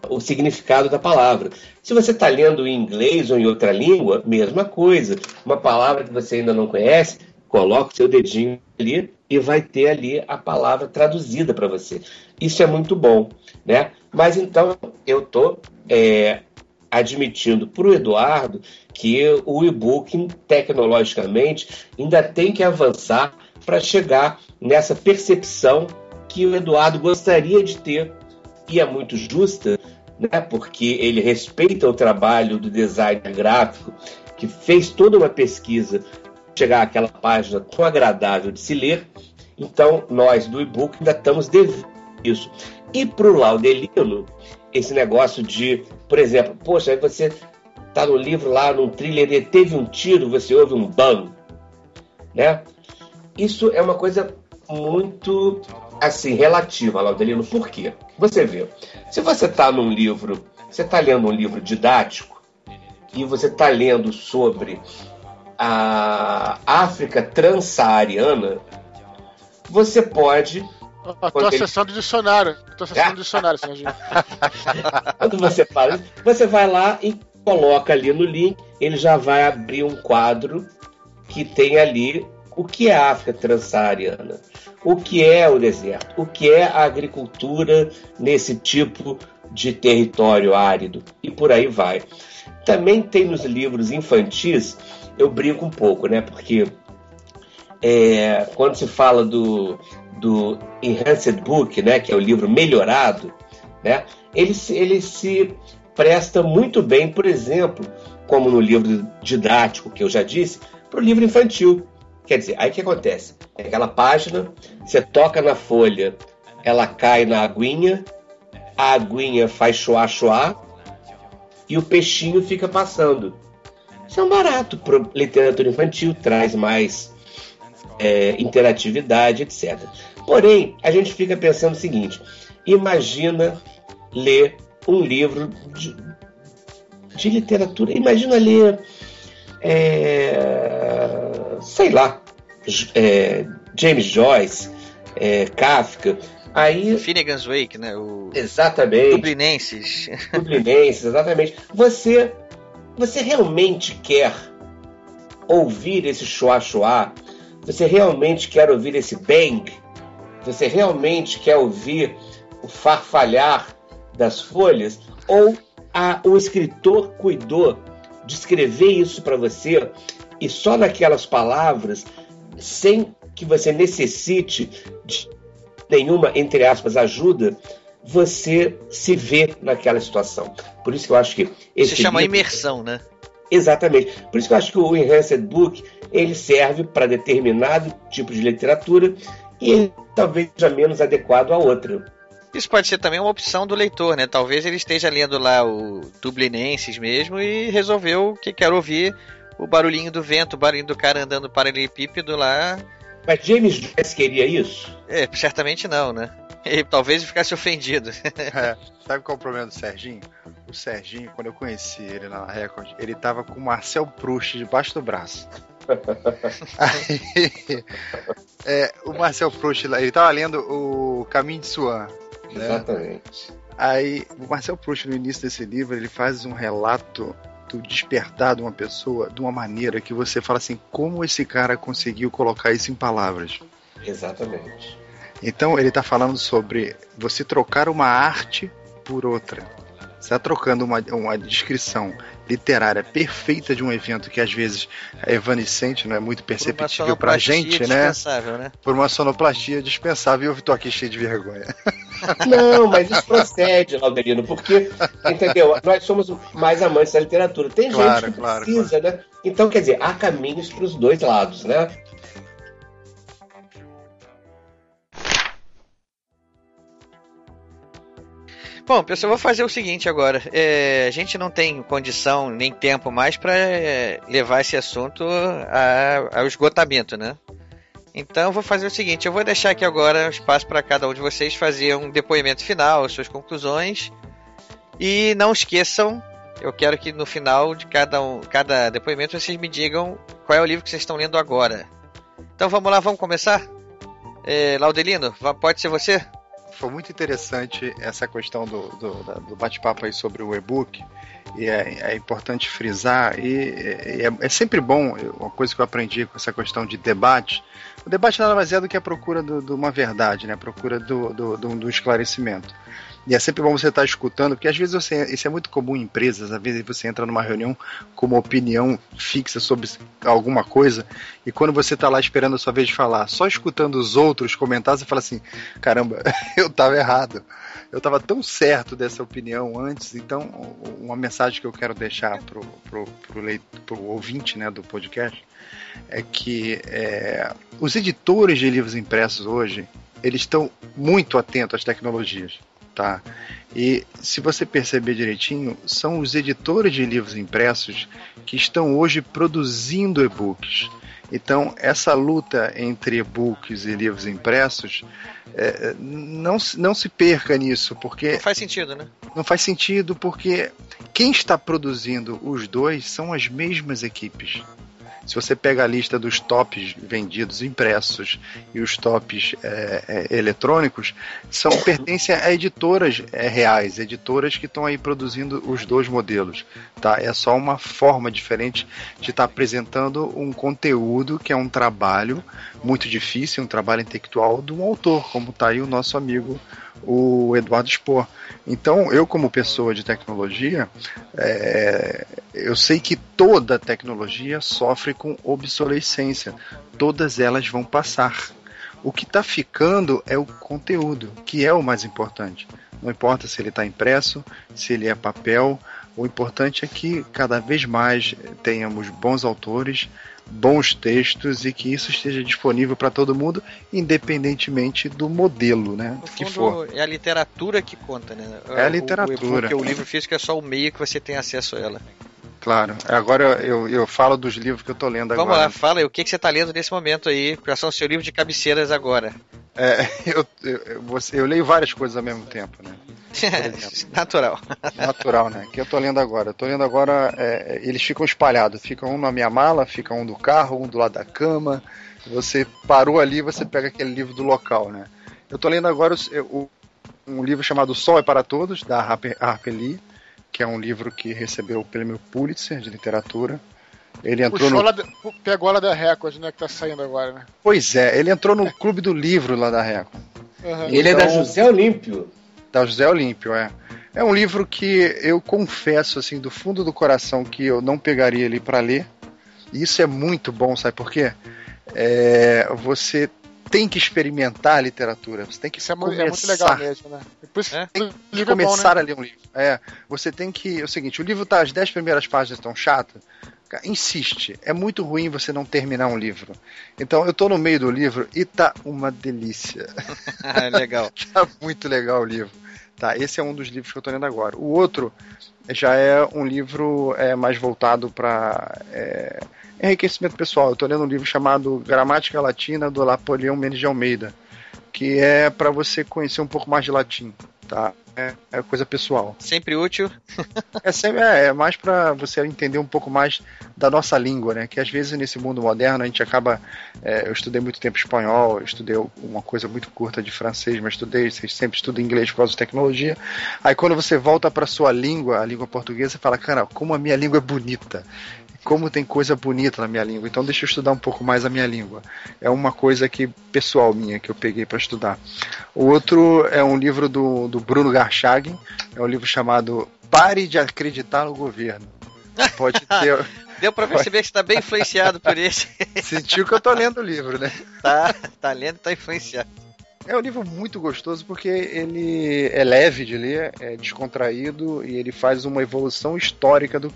[SPEAKER 9] o significado da palavra. Se você está lendo em inglês ou em outra língua, mesma coisa. Uma palavra que você ainda não conhece, coloca o seu dedinho ali e vai ter ali a palavra traduzida para você. Isso é muito bom, né? Mas então eu estou é, admitindo para o Eduardo que o e-book tecnologicamente ainda tem que avançar para chegar nessa percepção que o Eduardo gostaria de ter e é muito justa, né? Porque ele respeita o trabalho do designer gráfico que fez toda uma pesquisa chegar àquela página tão agradável de se ler. Então, nós do e-book ainda estamos devendo isso. E para o Laudelino, esse negócio de, por exemplo, poxa, aí você está no livro lá, num thriller, e teve um tiro, você ouve um bang, né? Isso é uma coisa muito, assim, relativa, Laudelino. Por quê? Você vê, se você está num livro, você está lendo um livro didático, e você está lendo sobre a África transsaariana, você pode.
[SPEAKER 10] Estou acessando o dicionário. Estou acessando o (laughs) dicionário, senhor
[SPEAKER 9] Quando você fala, você vai lá e coloca ali no link, ele já vai abrir um quadro que tem ali o que é a África transsaariana, o que é o deserto, o que é a agricultura nesse tipo de território árido e por aí vai. Também tem nos livros infantis, eu brinco um pouco, né? Porque é, quando se fala do, do Enhanced Book, né, que é o livro melhorado, né, ele, se- ele se presta muito bem, por exemplo, como no livro didático que eu já disse, para o livro infantil. Quer dizer, aí o que acontece? É aquela página, você toca na folha, ela cai na aguinha, a aguinha faz choá choá e o peixinho fica passando. Isso é um barato para literatura infantil, traz mais é, interatividade, etc. Porém, a gente fica pensando o seguinte: imagina ler um livro de, de literatura, imagina ler, é, sei lá, é, James Joyce, é, Kafka. Aí,
[SPEAKER 8] Finnegan's Wake, né? O
[SPEAKER 9] exatamente.
[SPEAKER 8] Dublinenses.
[SPEAKER 9] Dublinenses, exatamente. Você, você realmente quer ouvir esse chua-chua? Você realmente quer ouvir esse bang? Você realmente quer ouvir o farfalhar das folhas? Ou a- o escritor cuidou de escrever isso para você e só naquelas palavras, sem que você necessite de nenhuma, entre aspas, ajuda, você se vê naquela situação. Por isso que eu acho que esse
[SPEAKER 8] Se chama
[SPEAKER 9] livro-
[SPEAKER 8] imersão, né?
[SPEAKER 9] Exatamente. Por isso que eu acho que o Enhanced Book ele serve para determinado tipo de literatura e talvez seja menos adequado a outra.
[SPEAKER 8] Isso pode ser também uma opção do leitor, né? Talvez ele esteja lendo lá o Dublinenses mesmo e resolveu que quer ouvir o barulhinho do vento, o barulhinho do cara andando paralelepípedo lá.
[SPEAKER 9] Mas James Joyce queria isso?
[SPEAKER 8] É, certamente não, né? E talvez ficasse ofendido. (laughs)
[SPEAKER 12] É, sabe qual é o problema do Serginho? O Serginho, quando eu conheci ele na Record, ele tava com o Marcel Proust debaixo do braço. (laughs) Aí, é, o Marcel Proust, ele tava lendo o Caminho de Swan. Né?
[SPEAKER 9] Exatamente.
[SPEAKER 12] Aí, o Marcel Proust, no início desse livro, ele faz um relato do despertar de uma pessoa de uma maneira que você fala assim: como esse cara conseguiu colocar isso em palavras?
[SPEAKER 9] Exatamente.
[SPEAKER 12] Então, ele está falando sobre você trocar uma arte por outra. Você está trocando uma, uma descrição literária perfeita de um evento que às vezes é evanescente, não é muito perceptível para a gente, né?
[SPEAKER 8] né?
[SPEAKER 12] Por uma sonoplastia dispensável. E eu estou aqui cheio de vergonha. (laughs)
[SPEAKER 9] Não, mas isso procede, Laudelino, porque, entendeu? Nós somos mais amantes da literatura. Tem
[SPEAKER 12] Claro,
[SPEAKER 9] gente que
[SPEAKER 12] claro,
[SPEAKER 9] precisa, né? Então, quer dizer, há caminhos para os dois lados, né?
[SPEAKER 8] Bom, pessoal, eu vou fazer o seguinte agora. É, a gente não tem condição nem tempo mais para levar esse assunto a- ao esgotamento, né? Então eu vou fazer o seguinte: eu vou deixar aqui agora espaço para cada um de vocês fazer um depoimento final, suas conclusões. E não esqueçam, eu quero que no final de cada, um, cada depoimento vocês me digam qual é o livro que vocês estão lendo agora. Então vamos lá, vamos começar? É, Laudelino, pode ser você?
[SPEAKER 12] Foi muito interessante essa questão do, do, do bate-papo aí sobre o e-book. E é, é importante frisar, e, é, é sempre bom, uma coisa que eu aprendi com essa questão de debate. O debate nada mais é do que a procura de uma verdade, né? a procura do, do, do, do esclarecimento. E é sempre bom você estar escutando, porque às vezes você, isso é muito comum em empresas, às vezes você entra numa reunião com uma opinião fixa sobre alguma coisa, e quando você está lá esperando a sua vez de falar, só escutando os outros comentar, você fala assim, caramba, (laughs) eu estava errado. Eu estava tão certo dessa opinião antes, então uma mensagem que eu quero deixar pro, pro, pro, leit- pro ouvinte né, do podcast é que é, os editores de livros impressos hoje, eles estão muito atentos às tecnologias tá? E se você perceber direitinho, são os editores de livros impressos que estão hoje produzindo e-books. Então, essa luta entre e-books e livros impressos, é, não, se- não se perca nisso, porque
[SPEAKER 8] Não faz sentido, né?
[SPEAKER 12] não faz sentido, porque quem está produzindo os dois são as mesmas equipes. Se você pega a lista dos tops vendidos impressos e os tops é, é, eletrônicos, são (coughs) pertencem a editoras é, reais, editoras que estão aí produzindo os dois modelos. Tá? É só uma forma diferente de estar apresentando um conteúdo que é um trabalho muito difícil, um trabalho intelectual de um autor, como está aí o nosso amigo o Eduardo Spohr. Então, eu como pessoa de tecnologia, é, eu sei que toda tecnologia sofre com obsolescência. Todas elas vão passar. O que está ficando é o conteúdo, que é o mais importante. Não importa se ele está impresso, se ele é papel, o importante é que cada vez mais tenhamos bons autores, bons textos e que isso esteja disponível para todo mundo, independentemente do modelo, né?
[SPEAKER 8] No
[SPEAKER 12] que
[SPEAKER 8] fundo,
[SPEAKER 12] for.
[SPEAKER 8] é a literatura que conta, né?
[SPEAKER 12] É a
[SPEAKER 8] O-
[SPEAKER 12] literatura.
[SPEAKER 8] O, e-book, o livro físico é só o meio que você tem acesso a ela.
[SPEAKER 12] Claro. Agora eu, eu falo dos livros que eu tô lendo
[SPEAKER 8] Vamos
[SPEAKER 12] agora.
[SPEAKER 8] lá, fala aí, o que, que você está lendo nesse momento aí? Quais são os seus livros de cabeceiras agora?
[SPEAKER 12] É, (laughs) eu, eu, eu, eu leio várias coisas ao mesmo tempo, né? (laughs)
[SPEAKER 8] Natural.
[SPEAKER 12] Natural, né? Que eu tô lendo agora. Eu tô lendo agora, é, eles ficam espalhados. Fica um na minha mala, fica um do carro, um do lado da cama. Você parou ali, você pega aquele livro do local, né? Eu tô lendo agora o- um livro chamado Sol é para Todos, da Harper, Harper Lee, que é um livro que recebeu o prêmio Pulitzer de literatura. Ele entrou
[SPEAKER 10] Puxou
[SPEAKER 12] no...
[SPEAKER 10] lá, da- pegou lá da Record, né? Que tá saindo agora, né?
[SPEAKER 12] Pois é, ele entrou no clube do livro lá da Record.
[SPEAKER 10] Aham.
[SPEAKER 9] Ele é da
[SPEAKER 12] Então-
[SPEAKER 9] José Olímpio.
[SPEAKER 12] Da José Olímpio, é. É um livro que eu confesso, assim, do fundo do coração, que eu não pegaria ele para ler. E isso é muito bom, sabe por quê? É, você tem que experimentar a literatura. Você tem que
[SPEAKER 10] Isso é, mu-
[SPEAKER 12] começar.
[SPEAKER 10] é muito legal mesmo, né? Isso
[SPEAKER 8] É?
[SPEAKER 10] o
[SPEAKER 12] Tem que
[SPEAKER 10] livro é bom,
[SPEAKER 12] começar
[SPEAKER 10] né?
[SPEAKER 12] a ler um livro. É, você tem que. É o seguinte, o livro tá, as 10 primeiras páginas estão chatas. Insiste. É muito ruim você não terminar um livro. Então eu tô no meio do livro e tá uma delícia. (laughs)
[SPEAKER 8] Ah, legal. (laughs)
[SPEAKER 12] tá muito legal o livro. Tá, esse é um dos livros que eu tô lendo agora. O outro já é um livro é, mais voltado para enriquecimento pessoal. Eu tô lendo um livro chamado Gramática Latina do Napoleão Mendes de Almeida, que é para você conhecer um pouco mais de latim, tá? É, é coisa pessoal.
[SPEAKER 8] Sempre útil.
[SPEAKER 12] É, sempre, é, é mais para você entender um pouco mais da nossa língua, né? Que às vezes nesse mundo moderno a gente acaba. é, eu estudei muito tempo espanhol, eu estudei uma coisa muito curta de francês, mas estudei, você sempre estuda inglês por causa de tecnologia. Aí quando você volta para sua língua, a língua portuguesa, você fala, cara, como a minha língua é bonita. Como tem coisa bonita na minha língua, então deixa eu estudar um pouco mais a minha língua. É uma coisa que pessoal minha que eu peguei para estudar. O outro é um livro do, do Bruno Garchagin, é um livro chamado Pare de Acreditar no Governo. Pode (laughs) ter.
[SPEAKER 8] Deu pra perceber que você tá bem influenciado por (laughs) esse.
[SPEAKER 12] Sentiu que eu tô lendo o livro, né?
[SPEAKER 8] Tá, tá lendo, tá influenciado.
[SPEAKER 12] É um livro muito gostoso porque ele é leve de ler, é descontraído e ele faz uma evolução histórica do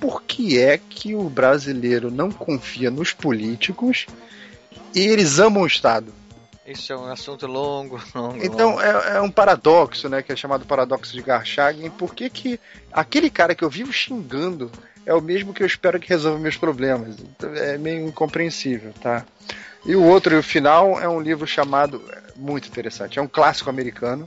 [SPEAKER 12] por que é que o brasileiro não confia nos políticos e eles amam o Estado.
[SPEAKER 8] Isso é um assunto longo, (laughs) longo.
[SPEAKER 12] Então
[SPEAKER 8] longo.
[SPEAKER 12] é, é um paradoxo, né? Que é chamado paradoxo de Garchagin. Por que, que aquele cara que eu vivo xingando é o mesmo que eu espero que resolva meus problemas? Então, é meio incompreensível, tá? E o outro, e o final, é um livro chamado. é Muito interessante. É um clássico americano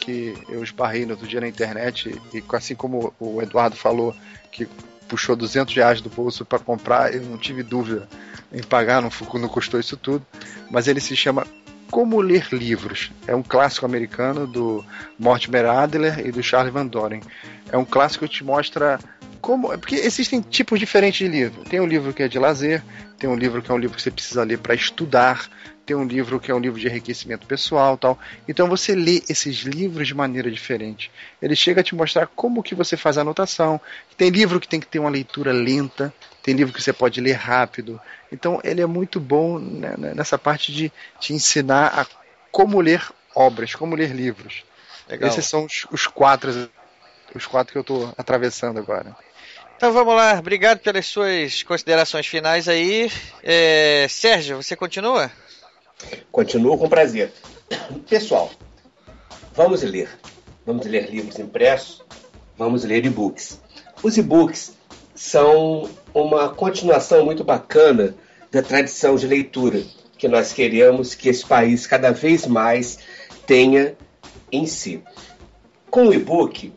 [SPEAKER 12] que eu esbarrei no outro dia na internet e assim como o Eduardo falou que puxou 200 reais do bolso para comprar, eu não tive dúvida em pagar, não, não custou isso tudo, mas ele se chama Como Ler Livros. É um clássico americano do Mortimer Adler e do Charles Van Doren. É um clássico que te mostra como. é Porque existem tipos diferentes de livro. Tem um livro que é de lazer, tem um livro que é um livro que você precisa ler para estudar, tem um livro que é um livro de enriquecimento pessoal tal. Então você lê esses livros de maneira diferente. Ele chega a te mostrar como que você faz a anotação. Tem livro que tem que ter uma leitura lenta, tem livro que você pode ler rápido. Então ele é muito bom né, né, nessa parte de te ensinar a como ler obras, como ler livros.
[SPEAKER 8] Legal.
[SPEAKER 12] Esses são os, os quatro os quatro que eu estou atravessando agora.
[SPEAKER 8] Então vamos lá, obrigado pelas suas considerações finais aí. É, Sérgio, você continua?
[SPEAKER 9] Continuo com prazer. Pessoal, vamos ler. Vamos ler livros impressos, vamos ler e-books. Os e-books são uma continuação muito bacana da tradição de leitura que nós queremos que esse país cada vez mais tenha em si. Com o e-book,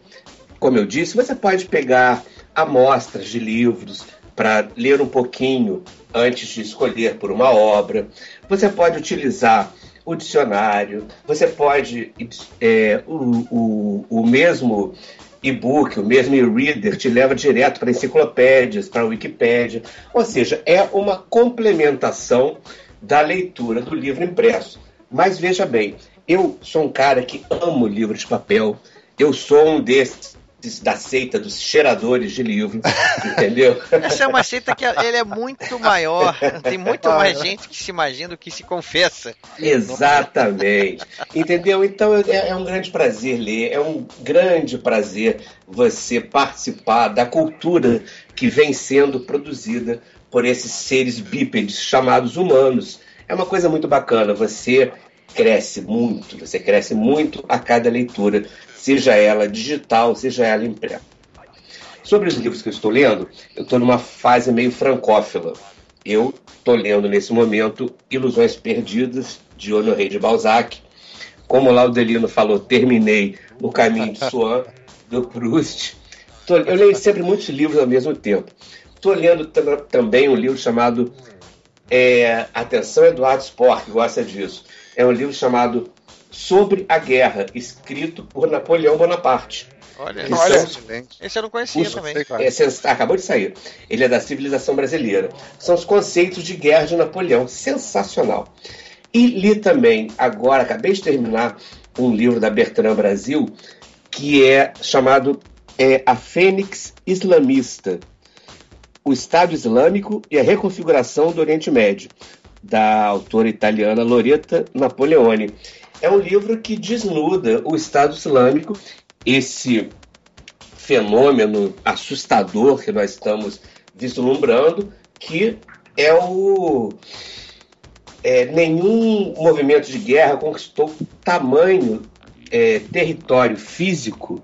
[SPEAKER 9] como eu disse, você pode pegar amostras de livros para ler um pouquinho antes de escolher por uma obra. Você pode utilizar o dicionário, você pode. é, o, o, o mesmo e-book, o mesmo e-reader te leva direto para enciclopédias, para a Wikipédia. Ou seja, é uma complementação da leitura do livro impresso. Mas veja bem, eu sou um cara que amo livro de papel. Eu sou um desses da seita dos cheiradores de livro, entendeu?
[SPEAKER 8] Essa é uma seita que ele é muito maior. Tem muito mais gente que se imagina do que se confessa.
[SPEAKER 9] Exatamente. Entendeu? Então é, é um grande prazer ler, é um grande prazer você participar da cultura que vem sendo produzida por esses seres bípedes chamados humanos. É uma coisa muito bacana. Você cresce muito, você cresce muito a cada leitura, seja ela digital, seja ela impressa. Sobre os livros que eu estou lendo, eu estou numa fase meio francófila. Eu estou lendo nesse momento Ilusões Perdidas, de Honoré de Balzac. Como lá o Delino falou, terminei No Caminho de Swan, do Proust. Tô- eu leio sempre muitos livros ao mesmo tempo. Estou lendo tam- também um livro chamado é, Atenção Eduardo Sport, que gosta disso. É um livro chamado Sobre a Guerra, escrito por Napoleão Bonaparte.
[SPEAKER 8] Olha,
[SPEAKER 9] Que
[SPEAKER 8] olha
[SPEAKER 9] os-
[SPEAKER 8] esse eu não conhecia
[SPEAKER 9] os-
[SPEAKER 8] também.
[SPEAKER 9] é sens- acabou de sair. Ele é da civilização brasileira. São os conceitos de guerra de Napoleão. Sensacional. E li também, agora, acabei de terminar um livro da Bertrand Brasil, que é chamado é, A Fênix Islamista. O Estado Islâmico e a Reconfiguração do Oriente Médio. da autora italiana Loretta Napoleone. É um livro que desnuda o Estado Islâmico, esse fenômeno assustador que nós estamos vislumbrando, que é o. É, nenhum movimento de guerra conquistou tamanho é, território físico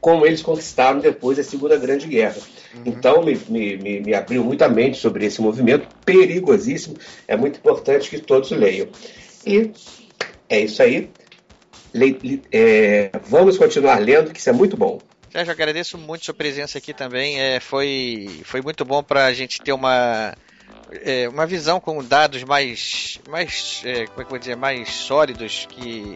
[SPEAKER 9] como eles conquistaram depois da Segunda Grande Guerra. Uhum. Então, me, me, me, abriu muita mente sobre esse movimento perigosíssimo. É muito importante que todos leiam. E é isso aí. Le, le, é, vamos continuar lendo, que isso é muito bom.
[SPEAKER 8] Sérgio, agradeço muito sua presença aqui também. É, foi, foi muito bom para a gente ter uma, é, uma visão com dados mais, mais é, como é que vou dizer, mais sólidos que,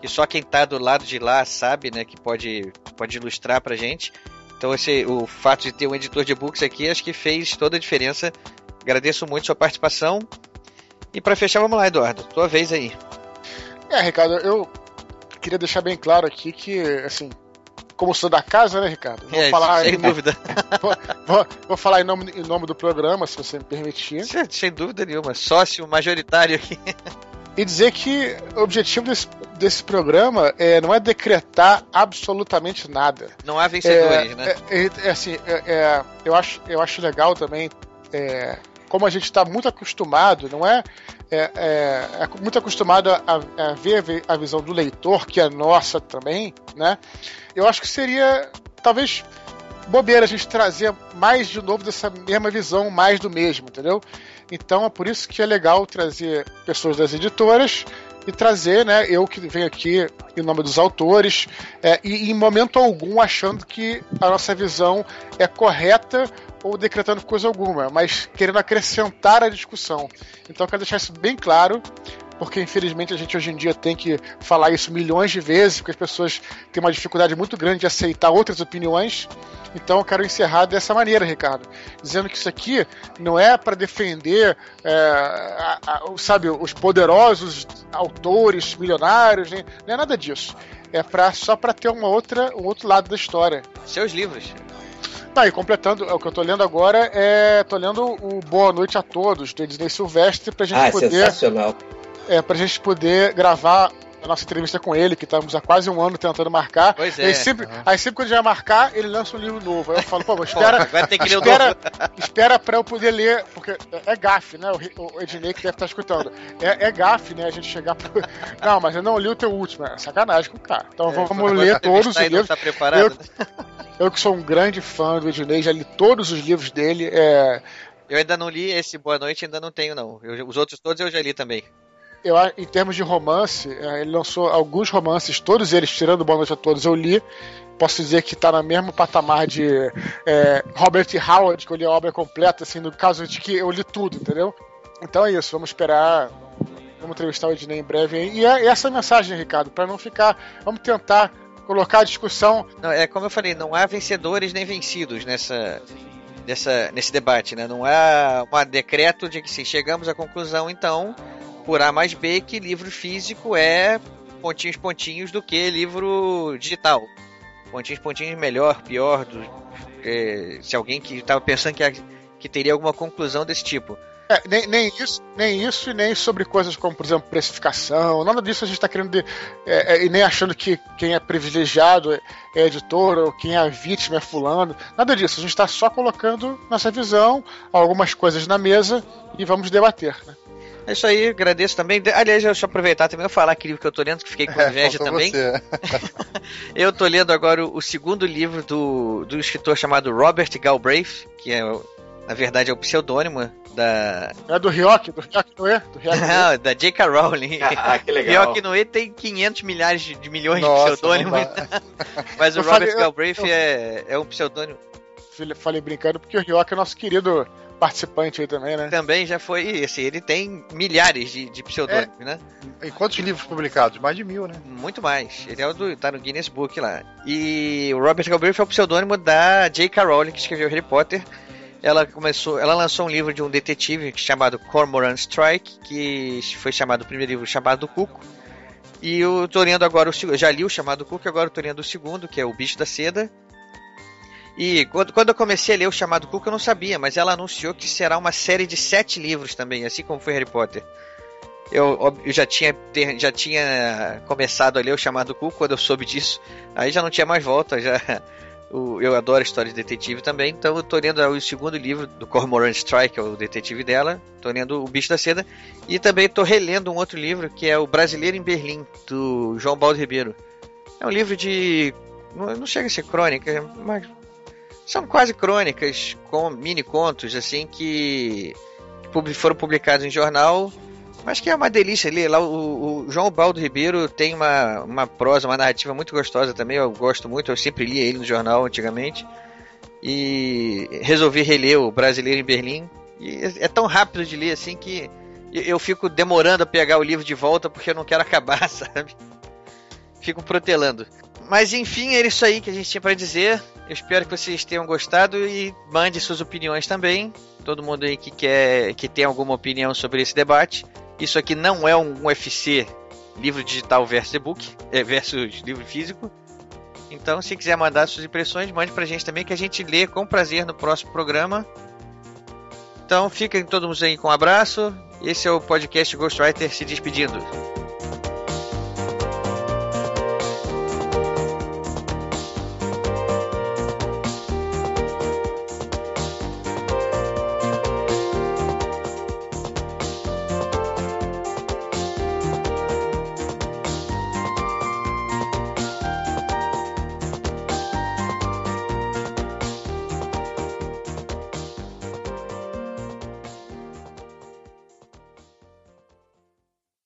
[SPEAKER 8] que só quem está do lado de lá sabe, né, que pode, pode ilustrar para gente. Então esse, o fato de ter um editor de books aqui acho que fez toda a diferença. Agradeço muito sua participação. E para fechar, vamos lá, Eduardo. Tua vez aí.
[SPEAKER 10] É, Ricardo, eu queria deixar bem claro aqui que, assim, como sou da casa, né, Ricardo?
[SPEAKER 8] Vou é, falar sem em, dúvida. (laughs)
[SPEAKER 10] Vou, vou, vou, falar em nome, em nome do programa, se você me permitir.
[SPEAKER 8] Sem, sem dúvida nenhuma. Sócio majoritário aqui.
[SPEAKER 10] E dizer que o objetivo desse, desse programa é, não é decretar absolutamente nada.
[SPEAKER 8] Não há vencedores,
[SPEAKER 10] é,
[SPEAKER 8] né?
[SPEAKER 10] É, é, é assim, é, é, eu, acho, eu acho legal também como a gente está muito acostumado, não é? É, é, é muito acostumado a, a, ver a visão do leitor, que é nossa também, né? Eu acho que seria, talvez, bobeira a gente trazer mais de novo dessa mesma visão, mais do mesmo, entendeu? Então é por isso que é legal trazer pessoas das editoras e trazer, né, eu que venho aqui em nome dos autores, é, e em momento algum achando que a nossa visão é correta ou decretando coisa alguma, mas querendo acrescentar a discussão. Então eu quero deixar isso bem claro, porque infelizmente a gente hoje em dia tem que falar isso milhões de vezes, porque as pessoas têm uma dificuldade muito grande de aceitar outras opiniões. Então eu quero encerrar dessa maneira, Ricardo, dizendo que isso aqui não é para defender, é, a, a, sabe, os poderosos autores milionários, nem, não é nada disso. É pra, só para ter uma outra, um outro lado da história.
[SPEAKER 8] Seus livros.
[SPEAKER 10] Tá, e completando, é o que eu tô lendo agora é. tô lendo o Boa Noite a Todos, do Disney Silvestre, pra gente
[SPEAKER 9] ah,
[SPEAKER 10] poder.
[SPEAKER 9] Sensacional.
[SPEAKER 10] É, pra gente poder gravar a nossa entrevista com ele, que estamos há quase um ano tentando marcar.
[SPEAKER 8] Pois é.
[SPEAKER 10] Aí sempre, uhum. aí sempre quando ele vai marcar, ele lança um livro novo. Aí eu falo, pô, espera.
[SPEAKER 8] Agora tem que ler
[SPEAKER 10] espera, o novo. (laughs) espera pra eu poder ler, porque é, é gafe, né? O, Ednei que deve estar escutando. É, é gafe, né? A gente chegar pro. (laughs) Não, mas eu não li o teu último. É sacanagem com o cara. Então é, vamos ler todos os livros.
[SPEAKER 8] Tá preparado, eu?
[SPEAKER 10] Eu que sou um grande fã do Ednei, já li todos os livros dele. É...
[SPEAKER 8] Eu ainda não li esse Boa Noite, ainda não tenho, não. Eu, os outros todos eu já li também.
[SPEAKER 10] Eu, em termos de romance, é, ele lançou alguns romances, todos eles, tirando Boa Noite a Todos, eu li. Posso dizer que está no mesmo patamar de é, Robert Howard, que eu li a obra completa, assim, no caso de que eu li tudo, entendeu? Então é isso, vamos esperar Vamos entrevistar o Ednei em breve. E é essa mensagem, Ricardo, para não ficar. Vamos tentar colocar a discussão.
[SPEAKER 8] Não, é como eu falei, não há vencedores nem vencidos nessa, nessa, nesse debate, né? Não há um decreto de que se chegamos à conclusão, então, por A mais B, que livro físico é pontinhos pontinhos do que livro digital. Pontinhos pontinhos melhor, pior, do, é, se alguém que estava pensando que, que teria alguma conclusão desse tipo.
[SPEAKER 10] É, nem, nem, isso, nem isso e nem sobre coisas como, por exemplo, precificação. Nada disso a gente está querendo. De, é, é, e nem achando que quem é privilegiado é, editor ou quem é vítima é fulano. Nada disso. A gente está só colocando nossa visão, algumas coisas na mesa e vamos debater. Né?
[SPEAKER 8] É isso aí, agradeço também. Aliás, deixa eu aproveitar também e falar aquele livro que eu tô lendo, que fiquei (laughs) com é, inveja é, também. (laughs) eu tô lendo agora o, o, segundo livro do, do escritor chamado Robert Galbraith, que é, na verdade, é o pseudônimo da.
[SPEAKER 10] É do Ryok, do Ryok Noe? Do
[SPEAKER 8] Ryok (laughs) Não, da J.K. Rowling.
[SPEAKER 9] Ah, que legal.
[SPEAKER 8] Ryok Noe tem 500 milhares de, de milhões Nossa, de pseudônimos. Mas o Robert falei, Galbraith eu, eu, é, é um pseudônimo.
[SPEAKER 10] Falei brincando porque o Ryok é nosso querido participante aí também, né?
[SPEAKER 8] Também já foi, assim, ele tem milhares de, de pseudônimos, é. né?
[SPEAKER 12] E quantos livros publicados? Mais de mil, né?
[SPEAKER 8] Muito mais. Ele é o do, tá no Guinness Book lá. E o Robert Galbraith é o pseudônimo da J.K. Rowling, que escreveu Harry Potter ela começou, ela lançou um livro de um detetive chamado Cormoran Strike, que foi chamado o primeiro livro chamado Cuco. E eu tô lendo agora o já li o chamado Cuco, agora eu tô lendo o segundo, que é o Bicho da Seda. E quando, quando eu comecei a ler o chamado Cuco, eu não sabia, mas ela anunciou que será uma série de sete livros também, assim como foi Harry Potter. Eu, eu já, tinha, já tinha começado a ler o chamado Cuco quando eu soube disso. Aí já não tinha mais volta, já. (laughs) Eu adoro histórias de detetive também, então eu tô lendo o segundo livro do Cormoran Strike, é o detetive dela. Tô lendo O Bicho da Seda. E também tô relendo um outro livro, que é O Brasileiro em Berlim, do João Baldo Ribeiro. É um livro de. Não, não chega a ser crônica, mas são quase crônicas com mini contos assim que foram publicados em jornal mas que é uma delícia ler. Lá, o, o, João Baldo Ribeiro tem uma, uma prosa, uma narrativa muito gostosa também. Eu gosto muito, eu sempre li ele no jornal antigamente. E resolvi reler o Brasileiro em Berlim. E é, é tão rápido de ler assim que eu fico demorando a pegar o livro de volta porque eu não quero (laughs) acabar, sabe? Fico protelando. Mas enfim, é isso aí que a gente tinha para dizer. Eu espero que vocês tenham gostado e mande suas opiniões também. Todo mundo aí que quer que tem alguma opinião sobre esse debate. Isso aqui não é um UFC livro digital versus e-book, é, versus livro físico. Então, se quiser mandar suas impressões, mande pra gente também, que a gente lê com prazer no próximo programa. Então, fiquem todos aí com um abraço. Esse é o podcast Ghostwriter se despedindo.